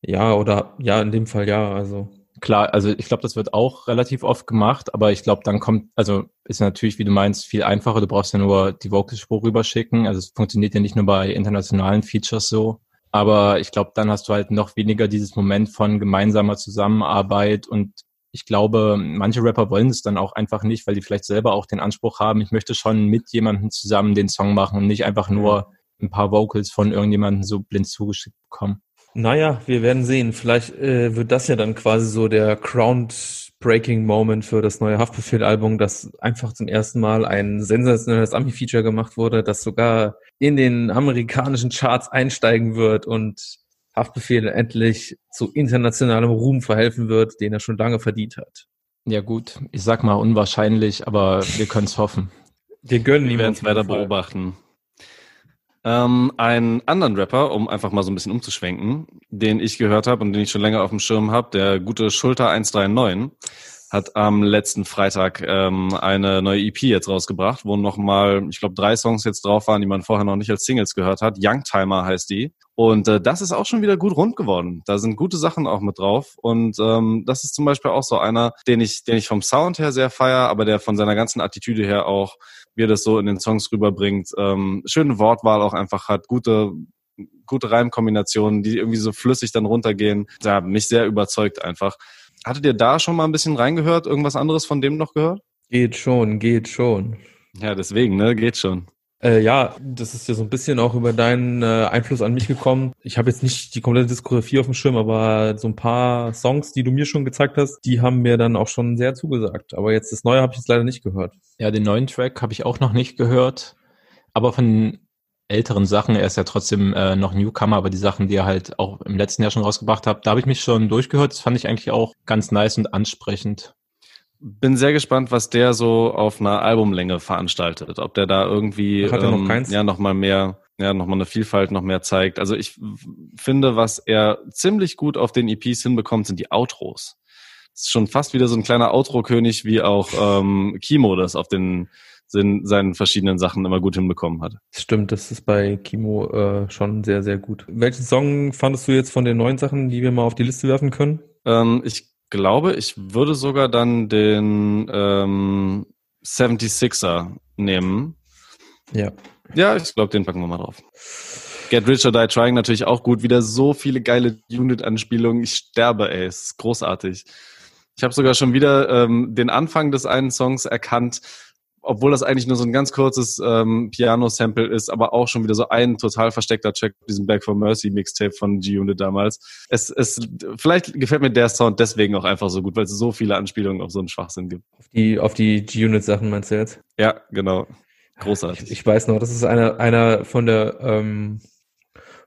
[SPEAKER 2] Ja, oder ja, in dem Fall ja, also.
[SPEAKER 3] Klar, also ich glaube, das wird auch relativ oft gemacht, aber ich glaube, dann kommt, also ist natürlich, wie du meinst, viel einfacher. Du brauchst ja nur die Vocalspur rüberschicken. Also es funktioniert ja nicht nur bei internationalen Features so. Aber ich glaube, dann hast du halt noch weniger dieses Moment von gemeinsamer Zusammenarbeit und ich glaube, manche Rapper wollen es dann auch einfach nicht, weil die vielleicht selber auch den Anspruch haben, ich möchte schon mit jemandem zusammen den Song machen und nicht einfach nur ein paar Vocals von irgendjemandem so blind zugeschickt bekommen.
[SPEAKER 2] Naja, wir werden sehen. Vielleicht äh, wird das ja dann quasi so der groundbreaking Moment für das neue Haftbefehl-Album, dass einfach zum ersten Mal ein sensationelles Ami-Feature gemacht wurde, das sogar in den amerikanischen Charts einsteigen wird und Haftbefehl endlich zu internationalem Ruhm verhelfen wird, den er schon lange verdient hat.
[SPEAKER 3] Ja gut, ich sag mal unwahrscheinlich, aber wir können es hoffen.
[SPEAKER 1] Wir gönnen ihm es weiter beobachten. Ähm, einen anderen Rapper, um einfach mal so ein bisschen umzuschwenken, den ich gehört habe und den ich schon länger auf dem Schirm habe, der gute Schulter 139, hat am letzten Freitag ähm, eine neue EP jetzt rausgebracht, wo nochmal, ich glaube, drei Songs jetzt drauf waren, die man vorher noch nicht als Singles gehört hat. Youngtimer heißt die. Und äh, das ist auch schon wieder gut rund geworden. Da sind gute Sachen auch mit drauf. Und ähm, das ist zum Beispiel auch so einer, den ich, den ich vom Sound her sehr feier, aber der von seiner ganzen Attitüde her auch wie er das so in den Songs rüberbringt. Ähm, schöne Wortwahl auch einfach hat, gute, gute Reimkombinationen, die irgendwie so flüssig dann runtergehen. Ja, mich sehr überzeugt einfach. Hattet ihr da schon mal ein bisschen reingehört? Irgendwas anderes von dem noch gehört?
[SPEAKER 2] Geht schon, geht schon.
[SPEAKER 1] Ja, deswegen, ne, geht schon.
[SPEAKER 2] Äh, ja, das ist ja so ein bisschen auch über deinen äh, Einfluss an mich gekommen. Ich habe jetzt nicht die komplette Diskografie auf dem Schirm, aber so ein paar Songs, die du mir schon gezeigt hast, die haben mir dann auch schon sehr zugesagt. Aber jetzt das Neue habe ich jetzt leider nicht gehört.
[SPEAKER 3] Ja, den neuen Track habe ich auch noch nicht gehört. Aber von älteren Sachen, er ist ja trotzdem äh, noch Newcomer, aber die Sachen, die er halt auch im letzten Jahr schon rausgebracht hat, da habe ich mich schon durchgehört. Das fand ich eigentlich auch ganz nice und ansprechend
[SPEAKER 1] bin sehr gespannt, was der so auf einer Albumlänge veranstaltet. Ob der da irgendwie
[SPEAKER 2] Hat er noch ähm, keins?
[SPEAKER 1] ja noch mal mehr, ja noch mal eine Vielfalt noch mehr zeigt. Also ich finde, was er ziemlich gut auf den EPs hinbekommt, sind die Outros. Das ist schon fast wieder so ein kleiner Outro-König, wie auch ähm, Kimo das auf den sind, seinen verschiedenen Sachen immer gut hinbekommen hat.
[SPEAKER 2] Stimmt, das ist bei Kimo äh, schon sehr, sehr gut. Welchen Song fandest du jetzt von den neuen Sachen, die wir mal auf die Liste werfen können?
[SPEAKER 1] Ähm, ich glaube, ich würde sogar dann den ähm, 76er nehmen.
[SPEAKER 2] Ja.
[SPEAKER 1] Ja, ich glaube, den packen wir mal drauf. Get Rich or Die Trying natürlich auch gut. Wieder so viele geile Unit-Anspielungen. Ich sterbe, ey. Es ist großartig. Ich habe sogar schon wieder ähm, den Anfang des einen Songs erkannt, obwohl das eigentlich nur so ein ganz kurzes ähm, Piano-Sample ist, aber auch schon wieder so ein total versteckter Track auf diesem Back for Mercy Mixtape von G-Unit damals. Es, es, vielleicht gefällt mir der Sound deswegen auch einfach so gut, weil es so viele Anspielungen auf so einen Schwachsinn gibt.
[SPEAKER 2] Auf die, auf die G-Unit-Sachen meinst du jetzt?
[SPEAKER 1] Ja, genau. Großartig.
[SPEAKER 2] Ich, ich weiß noch, das ist einer, einer von der ähm,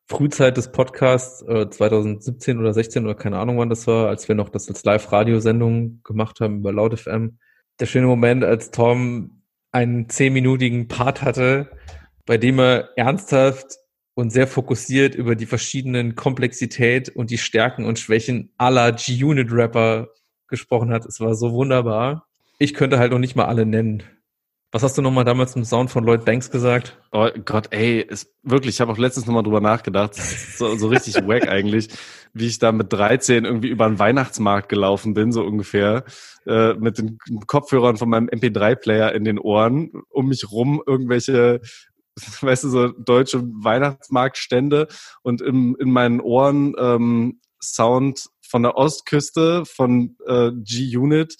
[SPEAKER 2] Frühzeit des Podcasts, äh, 2017 oder 16 oder keine Ahnung wann das war, als wir noch das als Live-Radiosendung gemacht haben über Laut FM. Der schöne Moment, als Tom einen zehnminütigen Part hatte, bei dem er ernsthaft und sehr fokussiert über die verschiedenen Komplexität und die Stärken und Schwächen aller G-Unit-Rapper gesprochen hat. Es war so wunderbar. Ich könnte halt noch nicht mal alle nennen. Was hast du nochmal damals im Sound von Lloyd Banks gesagt?
[SPEAKER 1] Oh Gott, ey, ist wirklich, ich habe auch letztens nochmal drüber nachgedacht. So, so richtig wack eigentlich, wie ich da mit 13 irgendwie über einen Weihnachtsmarkt gelaufen bin, so ungefähr, äh, mit den Kopfhörern von meinem MP3-Player in den Ohren, um mich rum irgendwelche, weißt du, so deutsche Weihnachtsmarktstände und im, in meinen Ohren ähm, Sound von der Ostküste von äh, G-Unit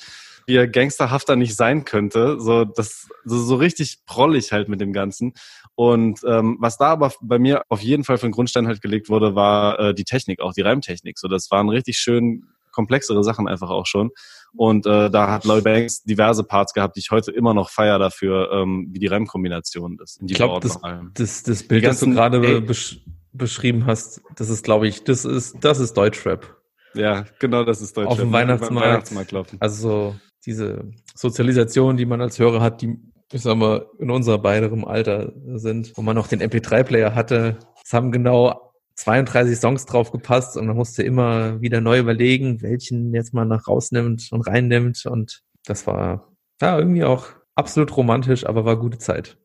[SPEAKER 1] wie er gangsterhafter nicht sein könnte. So, das, so, so richtig prollig halt mit dem Ganzen. Und ähm, was da aber bei mir auf jeden Fall für den Grundstein halt gelegt wurde, war äh, die Technik, auch die Reimtechnik. So, das waren richtig schön komplexere Sachen einfach auch schon. Und äh, da hat Lloyd Banks diverse Parts gehabt, die ich heute immer noch feier dafür, ähm, wie die Reimkombination ist.
[SPEAKER 2] Ich glaube, das, das, das Bild, ganzen, das du gerade besch beschrieben hast, das ist, glaube ich, das ist, das ist Deutschrap.
[SPEAKER 1] Ja, genau, das ist Deutschrap.
[SPEAKER 2] Auf dem Weihnachtsmarkt. Weihnachtsmarkt laufen. Also diese Sozialisation, die man als Hörer hat, die, ich sag mal, in unser beiderem Alter sind, wo man noch den MP3-Player hatte. Es haben genau 32 Songs drauf gepasst und man musste immer wieder neu überlegen, welchen jetzt mal nach rausnimmt und reinnimmt. Und das war ja irgendwie auch absolut romantisch, aber war gute Zeit.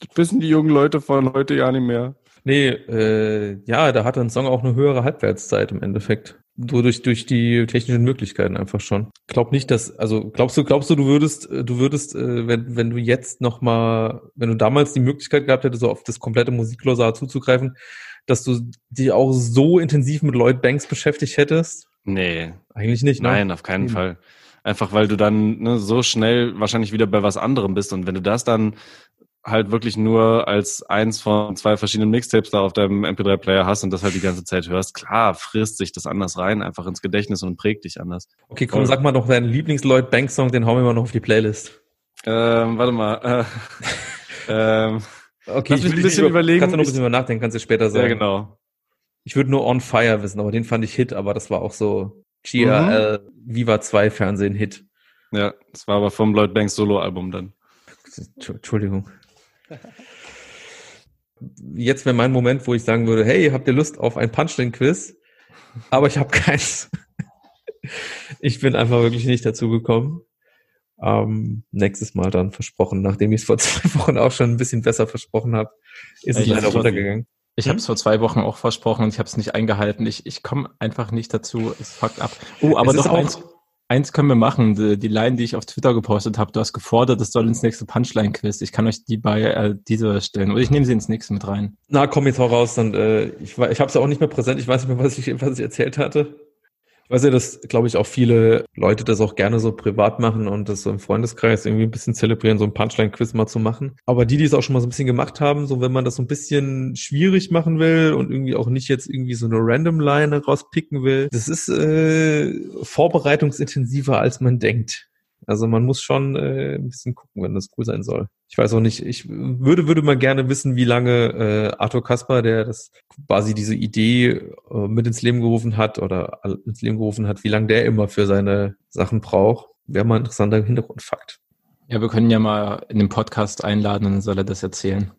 [SPEAKER 1] Das wissen die jungen Leute von heute ja nicht mehr.
[SPEAKER 2] Nee, äh, ja, da hatte ein Song auch eine höhere Halbwertszeit im Endeffekt. Durch, durch die technischen Möglichkeiten einfach schon. Glaub nicht, dass, also glaubst du, glaubst du, du würdest, du würdest, äh, wenn, wenn du jetzt nochmal, wenn du damals die Möglichkeit gehabt hättest, so auf das komplette Musiklose zuzugreifen, dass du dich auch so intensiv mit Lloyd Banks beschäftigt hättest?
[SPEAKER 1] Nee.
[SPEAKER 2] Eigentlich nicht,
[SPEAKER 1] ne? Nein, auf keinen mhm. Fall. Einfach weil du dann ne, so schnell wahrscheinlich wieder bei was anderem bist. Und wenn du das dann halt wirklich nur als eins von zwei verschiedenen Mixtapes da auf deinem MP3-Player hast und das halt die ganze Zeit hörst, klar frisst sich das anders rein, einfach ins Gedächtnis und prägt dich anders.
[SPEAKER 2] Okay, komm, sag mal noch deinen Lieblings-Lloyd Banks-Song, den hauen wir mal noch auf die Playlist.
[SPEAKER 1] Ähm, warte mal. Äh, ähm,
[SPEAKER 2] okay, ich will ein bisschen über, überlegen. Kannst du noch ein bisschen über nachdenken, kannst du später sagen.
[SPEAKER 1] Ja, genau.
[SPEAKER 2] Ich würde nur On Fire wissen, aber den fand ich Hit, aber das war auch so GRL mhm. Viva 2 Fernsehen Hit.
[SPEAKER 1] Ja, das war aber vom Lloyd Banks Solo-Album dann.
[SPEAKER 2] Entschuldigung. Jetzt wäre mein Moment, wo ich sagen würde, hey, habt ihr Lust auf ein Punchline-Quiz? Aber ich habe keins. ich bin einfach wirklich nicht dazu gekommen. Ähm, nächstes Mal dann versprochen, nachdem ich es vor zwei Wochen auch schon ein bisschen besser versprochen habe, ist es leider runtergegangen.
[SPEAKER 3] Ich habe es vor zwei Wochen auch versprochen und ich habe es nicht eingehalten. Ich, ich komme einfach nicht dazu. Es fuckt ab. Oh, aber doch eins, Eins können wir machen. Die, die Line, die ich auf Twitter gepostet habe, du hast gefordert, es soll ins nächste Punchline-Quiz. Ich kann euch die bei äh, diese stellen. Oder ich nehme sie ins nächste mit rein.
[SPEAKER 2] Na, komm jetzt auch raus. Dann, äh, ich ich habe es auch nicht mehr präsent. Ich weiß nicht mehr, was ich, was ich erzählt hatte. Ich weiß ja, dass, glaube ich, auch viele Leute das auch gerne so privat machen und das so im Freundeskreis irgendwie ein bisschen zelebrieren, so ein Punchline-Quiz mal zu machen. Aber die, die es auch schon mal so ein bisschen gemacht haben, so wenn man das so ein bisschen schwierig machen will und irgendwie auch nicht jetzt irgendwie so eine Random-Line rauspicken will, das ist äh, vorbereitungsintensiver, als man denkt. Also man muss schon äh, ein bisschen gucken, wenn das cool sein soll. Ich weiß auch nicht, ich würde, würde mal gerne wissen, wie lange äh, Arthur Kasper, der das quasi diese Idee äh, mit ins Leben gerufen hat oder ins Leben gerufen hat, wie lange der immer für seine Sachen braucht. Wäre mal ein interessanter Hintergrundfakt.
[SPEAKER 3] Ja, wir können ja mal in den Podcast einladen und dann soll er das erzählen.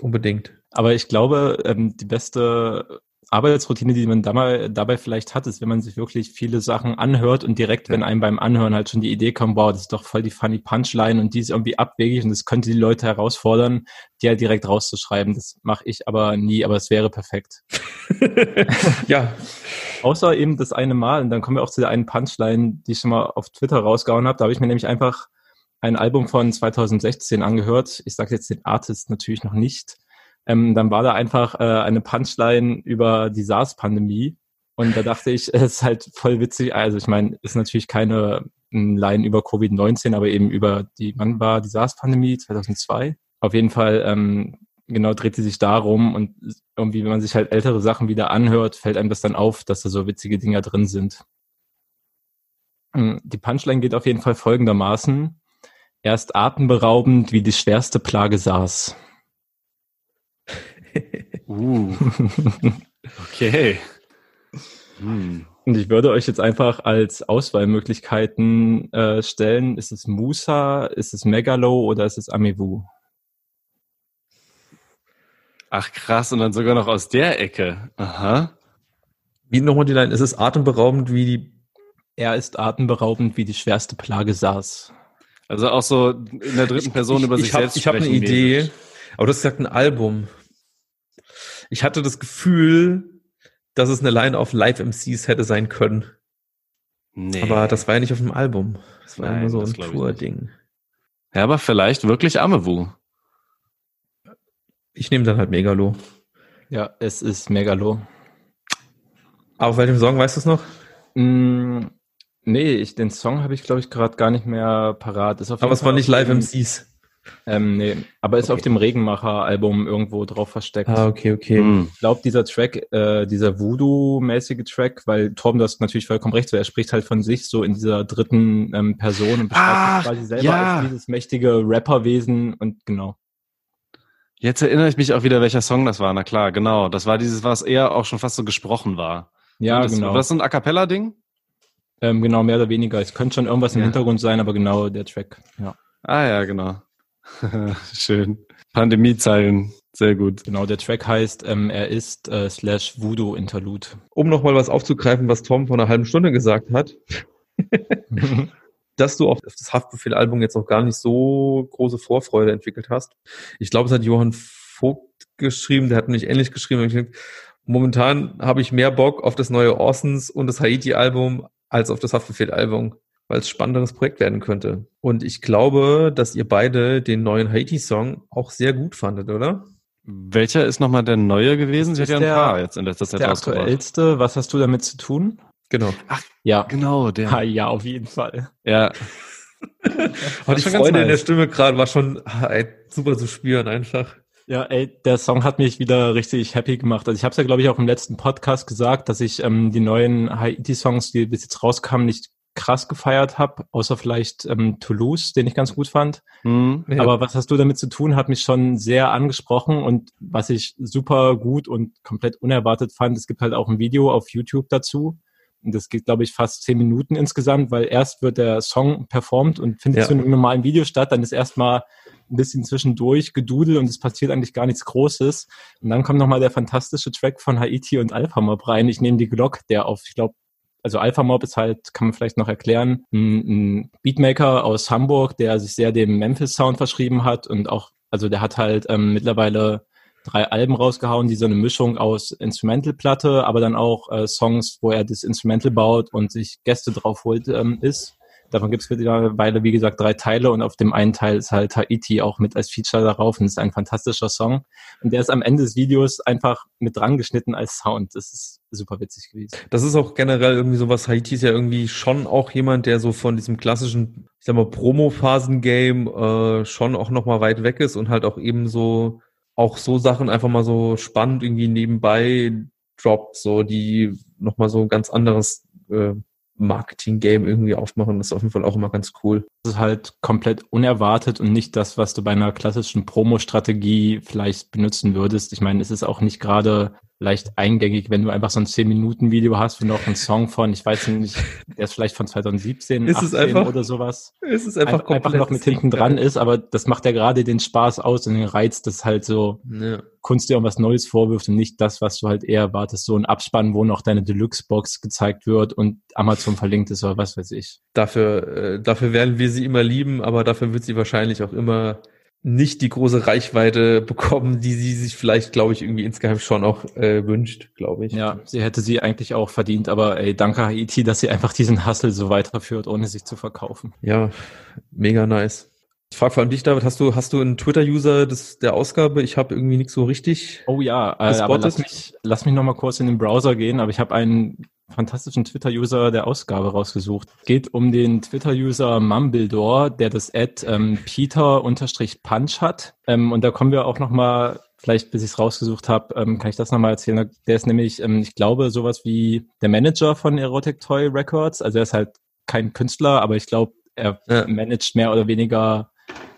[SPEAKER 2] Unbedingt.
[SPEAKER 3] Aber ich glaube, ähm, die beste Arbeitsroutine, die man dabei, dabei vielleicht hat, ist, wenn man sich wirklich viele Sachen anhört und direkt, wenn einem beim Anhören halt schon die Idee kommt, wow, das ist doch voll die funny Punchline und die ist irgendwie abwegig und das könnte die Leute herausfordern, die halt direkt rauszuschreiben. Das mache ich aber nie, aber es wäre perfekt.
[SPEAKER 2] ja.
[SPEAKER 3] Außer eben das eine Mal, und dann kommen wir auch zu der einen Punchline, die ich schon mal auf Twitter rausgehauen habe. Da habe ich mir nämlich einfach ein Album von 2016 angehört. Ich sage jetzt den Artist natürlich noch nicht ähm, dann war da einfach äh, eine Punchline über die SARS-Pandemie. Und da dachte ich, es ist halt voll witzig. Also ich meine, ist natürlich keine Line über Covid-19, aber eben über die, wann war die SARS-Pandemie? 2002. Auf jeden Fall, ähm, genau, dreht sie sich darum und irgendwie, wenn man sich halt ältere Sachen wieder anhört, fällt einem das dann auf, dass da so witzige Dinger drin sind. Hm, die Punchline geht auf jeden Fall folgendermaßen. Erst atemberaubend wie die schwerste Plage SARS.
[SPEAKER 1] Uh. Okay.
[SPEAKER 3] Hm. Und ich würde euch jetzt einfach als Auswahlmöglichkeiten äh, stellen. Ist es Musa, ist es Megalo oder ist es Amivu?
[SPEAKER 1] Ach krass, und dann sogar noch aus der Ecke. Aha.
[SPEAKER 2] Wie nochmal die Line? Es ist atemberaubend wie die.
[SPEAKER 3] Er ist atemberaubend wie die schwerste Plage SARS.
[SPEAKER 1] Also auch so in der dritten Person
[SPEAKER 2] ich,
[SPEAKER 1] über sich
[SPEAKER 2] ich hab,
[SPEAKER 1] selbst
[SPEAKER 2] Ich habe eine Idee, aber das ist gesagt ein Album. Ich hatte das Gefühl, dass es eine Line auf Live MCs hätte sein können.
[SPEAKER 1] Nee.
[SPEAKER 2] Aber das war ja nicht auf dem Album. Das war
[SPEAKER 1] Nein,
[SPEAKER 2] immer so ein. Tour-Ding.
[SPEAKER 1] ja, aber vielleicht wirklich Amewu.
[SPEAKER 2] Ich nehme dann halt Megalo.
[SPEAKER 3] Ja, es ist Megalo.
[SPEAKER 2] Aber auf welchem Song weißt du es noch?
[SPEAKER 3] Mm, nee, ich, den Song habe ich, glaube ich, gerade gar nicht mehr parat. Ist auf
[SPEAKER 2] Aber
[SPEAKER 3] jeden
[SPEAKER 2] es war nicht
[SPEAKER 3] auf
[SPEAKER 2] Live
[SPEAKER 3] dem-
[SPEAKER 2] MCs.
[SPEAKER 3] Ähm, nee, aber ist
[SPEAKER 2] Okay.
[SPEAKER 3] auf dem Regenmacher-Album irgendwo drauf versteckt.
[SPEAKER 2] Ah, okay, okay.
[SPEAKER 1] Hm.
[SPEAKER 3] Ich glaube, dieser Track, äh, dieser Voodoo-mäßige Track, weil Torben das natürlich vollkommen recht so, er spricht halt von sich so in dieser dritten ähm, Person und beschreibt
[SPEAKER 1] Ah,
[SPEAKER 3] sich quasi selber
[SPEAKER 1] ja.
[SPEAKER 3] als dieses mächtige Rapperwesen und genau.
[SPEAKER 1] Jetzt erinnere ich mich auch wieder, welcher Song das war. Na klar, genau. Das war dieses, was eher auch schon fast so gesprochen war.
[SPEAKER 3] Ja,
[SPEAKER 1] das,
[SPEAKER 3] genau.
[SPEAKER 1] War das so ein A Cappella-Ding?
[SPEAKER 3] Ähm, genau, mehr oder weniger. Es könnte schon irgendwas im
[SPEAKER 1] Ja.
[SPEAKER 3] Hintergrund sein, aber genau der Track. Ja,
[SPEAKER 1] Ah ja, genau. Schön. Pandemiezeilen. Sehr gut.
[SPEAKER 3] genau. Der Track heißt ähm, Er ist äh, slash Voodoo Interlude.
[SPEAKER 2] Um nochmal was aufzugreifen, was Tom vor einer halben Stunde gesagt hat, dass du auf das Haftbefehl-Album jetzt noch gar nicht so große Vorfreude entwickelt hast. Ich glaube, es hat Johann Vogt geschrieben, der hat nicht ähnlich geschrieben. Und ich denk, Momentan habe ich mehr Bock auf das neue Orsons und das Haiti-Album als auf das Haftbefehl-Album, weil es ein spannenderes Projekt werden könnte. Und ich glaube, dass ihr beide den neuen Haiti-Song auch sehr gut fandet, oder?
[SPEAKER 1] Welcher ist nochmal der neue gewesen? Sie hat
[SPEAKER 3] Ist
[SPEAKER 1] ja ein
[SPEAKER 3] der-
[SPEAKER 1] paar jetzt in letzter Zeit
[SPEAKER 3] der aktuellste. Was hast du damit zu tun?
[SPEAKER 2] Genau.
[SPEAKER 3] Ja.
[SPEAKER 1] Genau, der.
[SPEAKER 3] Ah, ja, auf jeden Fall.
[SPEAKER 1] Ja.
[SPEAKER 2] Und die Freude in der. Stimme gerade war schon ey, super zu spüren einfach.
[SPEAKER 3] Ja, ey, der Song hat mich wieder richtig happy gemacht. Also ich habe es ja, glaube ich, auch im letzten Podcast gesagt, dass ich ähm, die neuen Haiti-Songs, die bis jetzt rauskamen, nicht krass gefeiert habe, außer vielleicht ähm, Toulouse, den ich ganz gut fand.
[SPEAKER 1] Hm.
[SPEAKER 2] Ja.
[SPEAKER 3] Aber was hast du damit zu tun, hat mich schon sehr angesprochen und was ich super gut und komplett unerwartet fand, es gibt halt auch ein Video auf YouTube dazu. Und das geht, glaube ich, fast zehn Minuten insgesamt, weil erst wird der Song performt und findet
[SPEAKER 2] Ja.
[SPEAKER 3] zu einem normalen Video statt, dann ist erstmal ein bisschen zwischendurch gedudel und es passiert eigentlich gar nichts Großes. Und dann kommt nochmal der fantastische Track von Haiti und Alpha Mob rein. Ich nehme die Glock, der auf, ich glaube, also Alpha Mob ist halt, kann man vielleicht noch erklären, ein, ein Beatmaker aus Hamburg, der sich sehr dem Memphis-Sound verschrieben hat und auch, also der hat halt ähm, mittlerweile drei Alben rausgehauen, die so eine Mischung aus Instrumental-Platte, aber dann auch äh, Songs, wo er das Instrumental baut und sich Gäste drauf holt, ähm, ist. Davon gibt es mittlerweile, wie gesagt, drei Teile und auf dem einen Teil ist halt Haiti auch mit als Feature darauf und ist ein fantastischer Song. Und der ist am Ende des Videos einfach mit dran geschnitten als Sound. Das ist super witzig gewesen.
[SPEAKER 2] Das ist auch generell irgendwie sowas. Haiti ist ja irgendwie schon auch jemand, der so von diesem klassischen, ich sag mal, Promo-Phasen-Game äh, schon auch noch mal weit weg ist und halt auch eben so auch so Sachen einfach mal so spannend irgendwie nebenbei droppt, so die noch mal so ein ganz anderes äh, Marketing-Game irgendwie aufmachen. Das ist auf jeden Fall auch immer ganz cool.
[SPEAKER 3] Das ist halt komplett unerwartet und nicht das, was du bei einer klassischen Promo-Strategie vielleicht benutzen würdest. Ich meine, es ist auch nicht gerade leicht eingängig, wenn du einfach so ein 10-Minuten-Video hast, wo noch ein Song von, ich weiß nicht, der ist vielleicht von 2017,
[SPEAKER 2] Ist es
[SPEAKER 3] 18
[SPEAKER 2] einfach?
[SPEAKER 3] oder sowas.
[SPEAKER 2] Es ist
[SPEAKER 3] Einfach, einfach noch mit hinten dran ist, aber das macht ja gerade den Spaß aus und den Reiz, dass halt so
[SPEAKER 2] Ja.
[SPEAKER 3] Kunst dir irgendwas Neues vorwirft und nicht das, was du halt eher erwartest. So ein Abspann, wo noch deine Deluxe-Box gezeigt wird und Amazon verlinkt ist oder was weiß ich.
[SPEAKER 2] Dafür, äh, dafür werden wir sie immer lieben, aber dafür wird sie wahrscheinlich auch immer nicht die große Reichweite bekommen, die sie sich vielleicht, glaube ich, irgendwie insgeheim schon auch äh, wünscht, glaube ich.
[SPEAKER 3] Ja, sie hätte sie eigentlich auch verdient, aber ey, danke Haiti, dass sie einfach diesen Hustle so weiterführt, ohne sich zu verkaufen.
[SPEAKER 2] Ja, mega nice. Ich frage vor allem dich, David, hast du, hast du einen Twitter-User des, der Ausgabe? Ich habe irgendwie nichts so richtig.
[SPEAKER 3] Oh ja, äh, aber lass mich, lass mich noch mal kurz in den Browser gehen, aber ich habe einen fantastischen Twitter-User der Ausgabe rausgesucht. Geht um den Twitter-User Mumbledore, der das Ad ähm, Peter-Punch hat. Ähm, und da kommen wir auch noch mal, vielleicht bis ich es rausgesucht habe, ähm, kann ich das noch mal erzählen. Der ist nämlich, ähm, ich glaube, sowas wie der Manager von Erotic Toy Records. Also er ist halt kein Künstler, aber ich glaube, er
[SPEAKER 2] Ja.
[SPEAKER 3] managt mehr oder weniger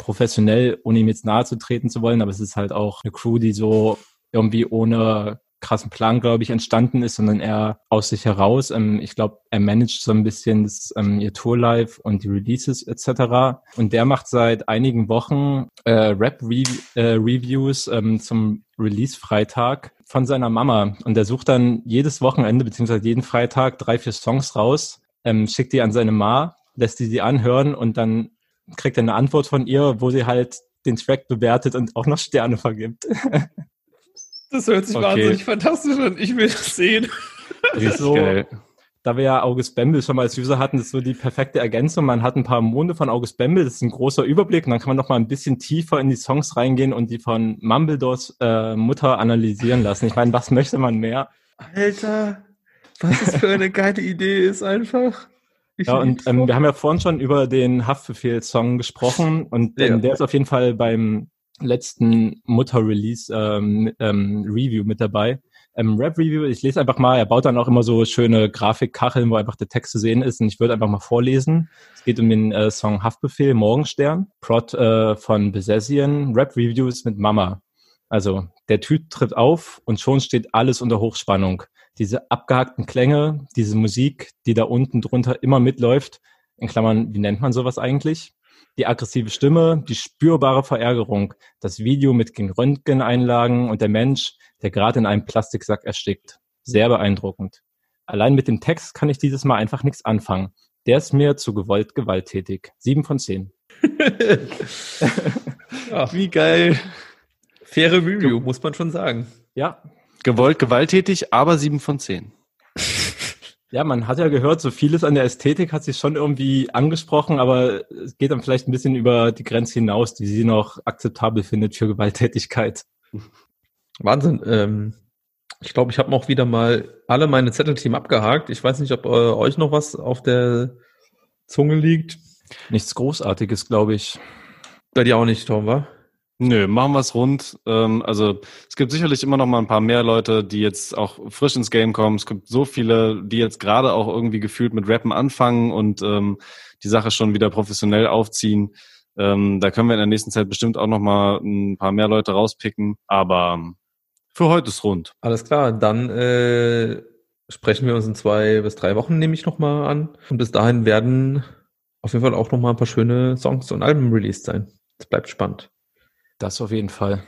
[SPEAKER 3] professionell, ohne ihm jetzt nahe zu treten zu wollen, aber es ist halt auch eine Crew, die so irgendwie ohne krassen Plan, glaube ich, entstanden ist, sondern eher aus sich heraus. Ähm, ich glaube, er managt so ein bisschen das, ähm, ihr Tour-Live und die Releases etc. Und der macht seit einigen Wochen äh, Rap-Reviews äh, ähm, zum Release-Freitag von seiner Mama. Und er sucht dann jedes Wochenende, beziehungsweise jeden Freitag, drei, vier Songs raus, ähm, schickt die an seine Ma, lässt die sie anhören und dann kriegt er eine Antwort von ihr, wo sie halt den Track bewertet und auch noch Sterne vergibt.
[SPEAKER 2] Das hört sich okay. wahnsinnig fantastisch an. Ich will das sehen.
[SPEAKER 3] Richtig so, geil. Da wir ja August Bembel schon mal als User hatten, das ist so die perfekte Ergänzung. Man hat ein paar Monde von August Bembel, das ist ein großer Überblick und dann kann man noch mal ein bisschen tiefer in die Songs reingehen und die von Mumbledores äh, Mutter analysieren lassen. Ich meine, was möchte man mehr?
[SPEAKER 2] Alter, was das für eine geile Idee ist einfach.
[SPEAKER 3] Ja, und ähm, wir haben ja vorhin schon über den Haftbefehl-Song gesprochen und ähm, ja. der ist auf jeden Fall beim letzten Mutter-Release ähm, ähm, Review mit dabei. Ähm, Rap-Review, ich lese einfach mal, er baut dann auch immer so schöne Grafikkacheln, wo einfach der Text zu sehen ist und ich würde einfach mal vorlesen. Es geht um den äh, Song Haftbefehl, Morgenstern, Prod äh, von Besessien, Rap-Reviews mit Mama. Also der Typ tritt auf und schon steht alles unter Hochspannung. Diese abgehackten Klänge, diese Musik, die da unten drunter immer mitläuft, in Klammern, wie nennt man sowas eigentlich? die aggressive Stimme, die spürbare Verärgerung, das Video mit den Röntgeneinlagen und der Mensch, der gerade in einem Plastiksack erstickt. Sehr beeindruckend. Allein mit dem Text kann ich dieses Mal einfach nichts anfangen. Der ist mir zu gewollt gewalttätig. Sieben von zehn.
[SPEAKER 2] Ach, wie geil. Faire Review, muss man schon sagen.
[SPEAKER 1] Ja. Gewollt gewalttätig, aber sieben von zehn.
[SPEAKER 3] Ja, man hat ja gehört, so vieles an der Ästhetik hat sich schon irgendwie angesprochen, aber es geht dann vielleicht ein bisschen über die Grenze hinaus, die sie noch akzeptabel findet für Gewalttätigkeit.
[SPEAKER 2] Wahnsinn. Ähm, ich glaube, ich habe auch wieder mal alle meine Zettelteam abgehakt. Ich weiß nicht, ob äh, euch noch was auf der Zunge liegt.
[SPEAKER 3] Nichts Großartiges, glaube ich.
[SPEAKER 2] Bei dir auch nicht, Tom, wa?
[SPEAKER 1] Nö, machen wir es rund. Ähm, also es gibt sicherlich immer noch mal ein paar mehr Leute, die jetzt auch frisch ins Game kommen. Es gibt so viele, die jetzt gerade auch irgendwie gefühlt mit Rappen anfangen und ähm, die Sache schon wieder professionell aufziehen. Ähm, da können wir in der nächsten Zeit bestimmt auch noch mal ein paar mehr Leute rauspicken. Aber für heute ist rund.
[SPEAKER 2] Alles klar, dann äh, sprechen wir uns in zwei bis drei Wochen nämlich noch mal an. Und bis dahin werden auf jeden Fall auch noch mal ein paar schöne Songs und Alben released sein. Es bleibt spannend.
[SPEAKER 3] Das auf jeden Fall.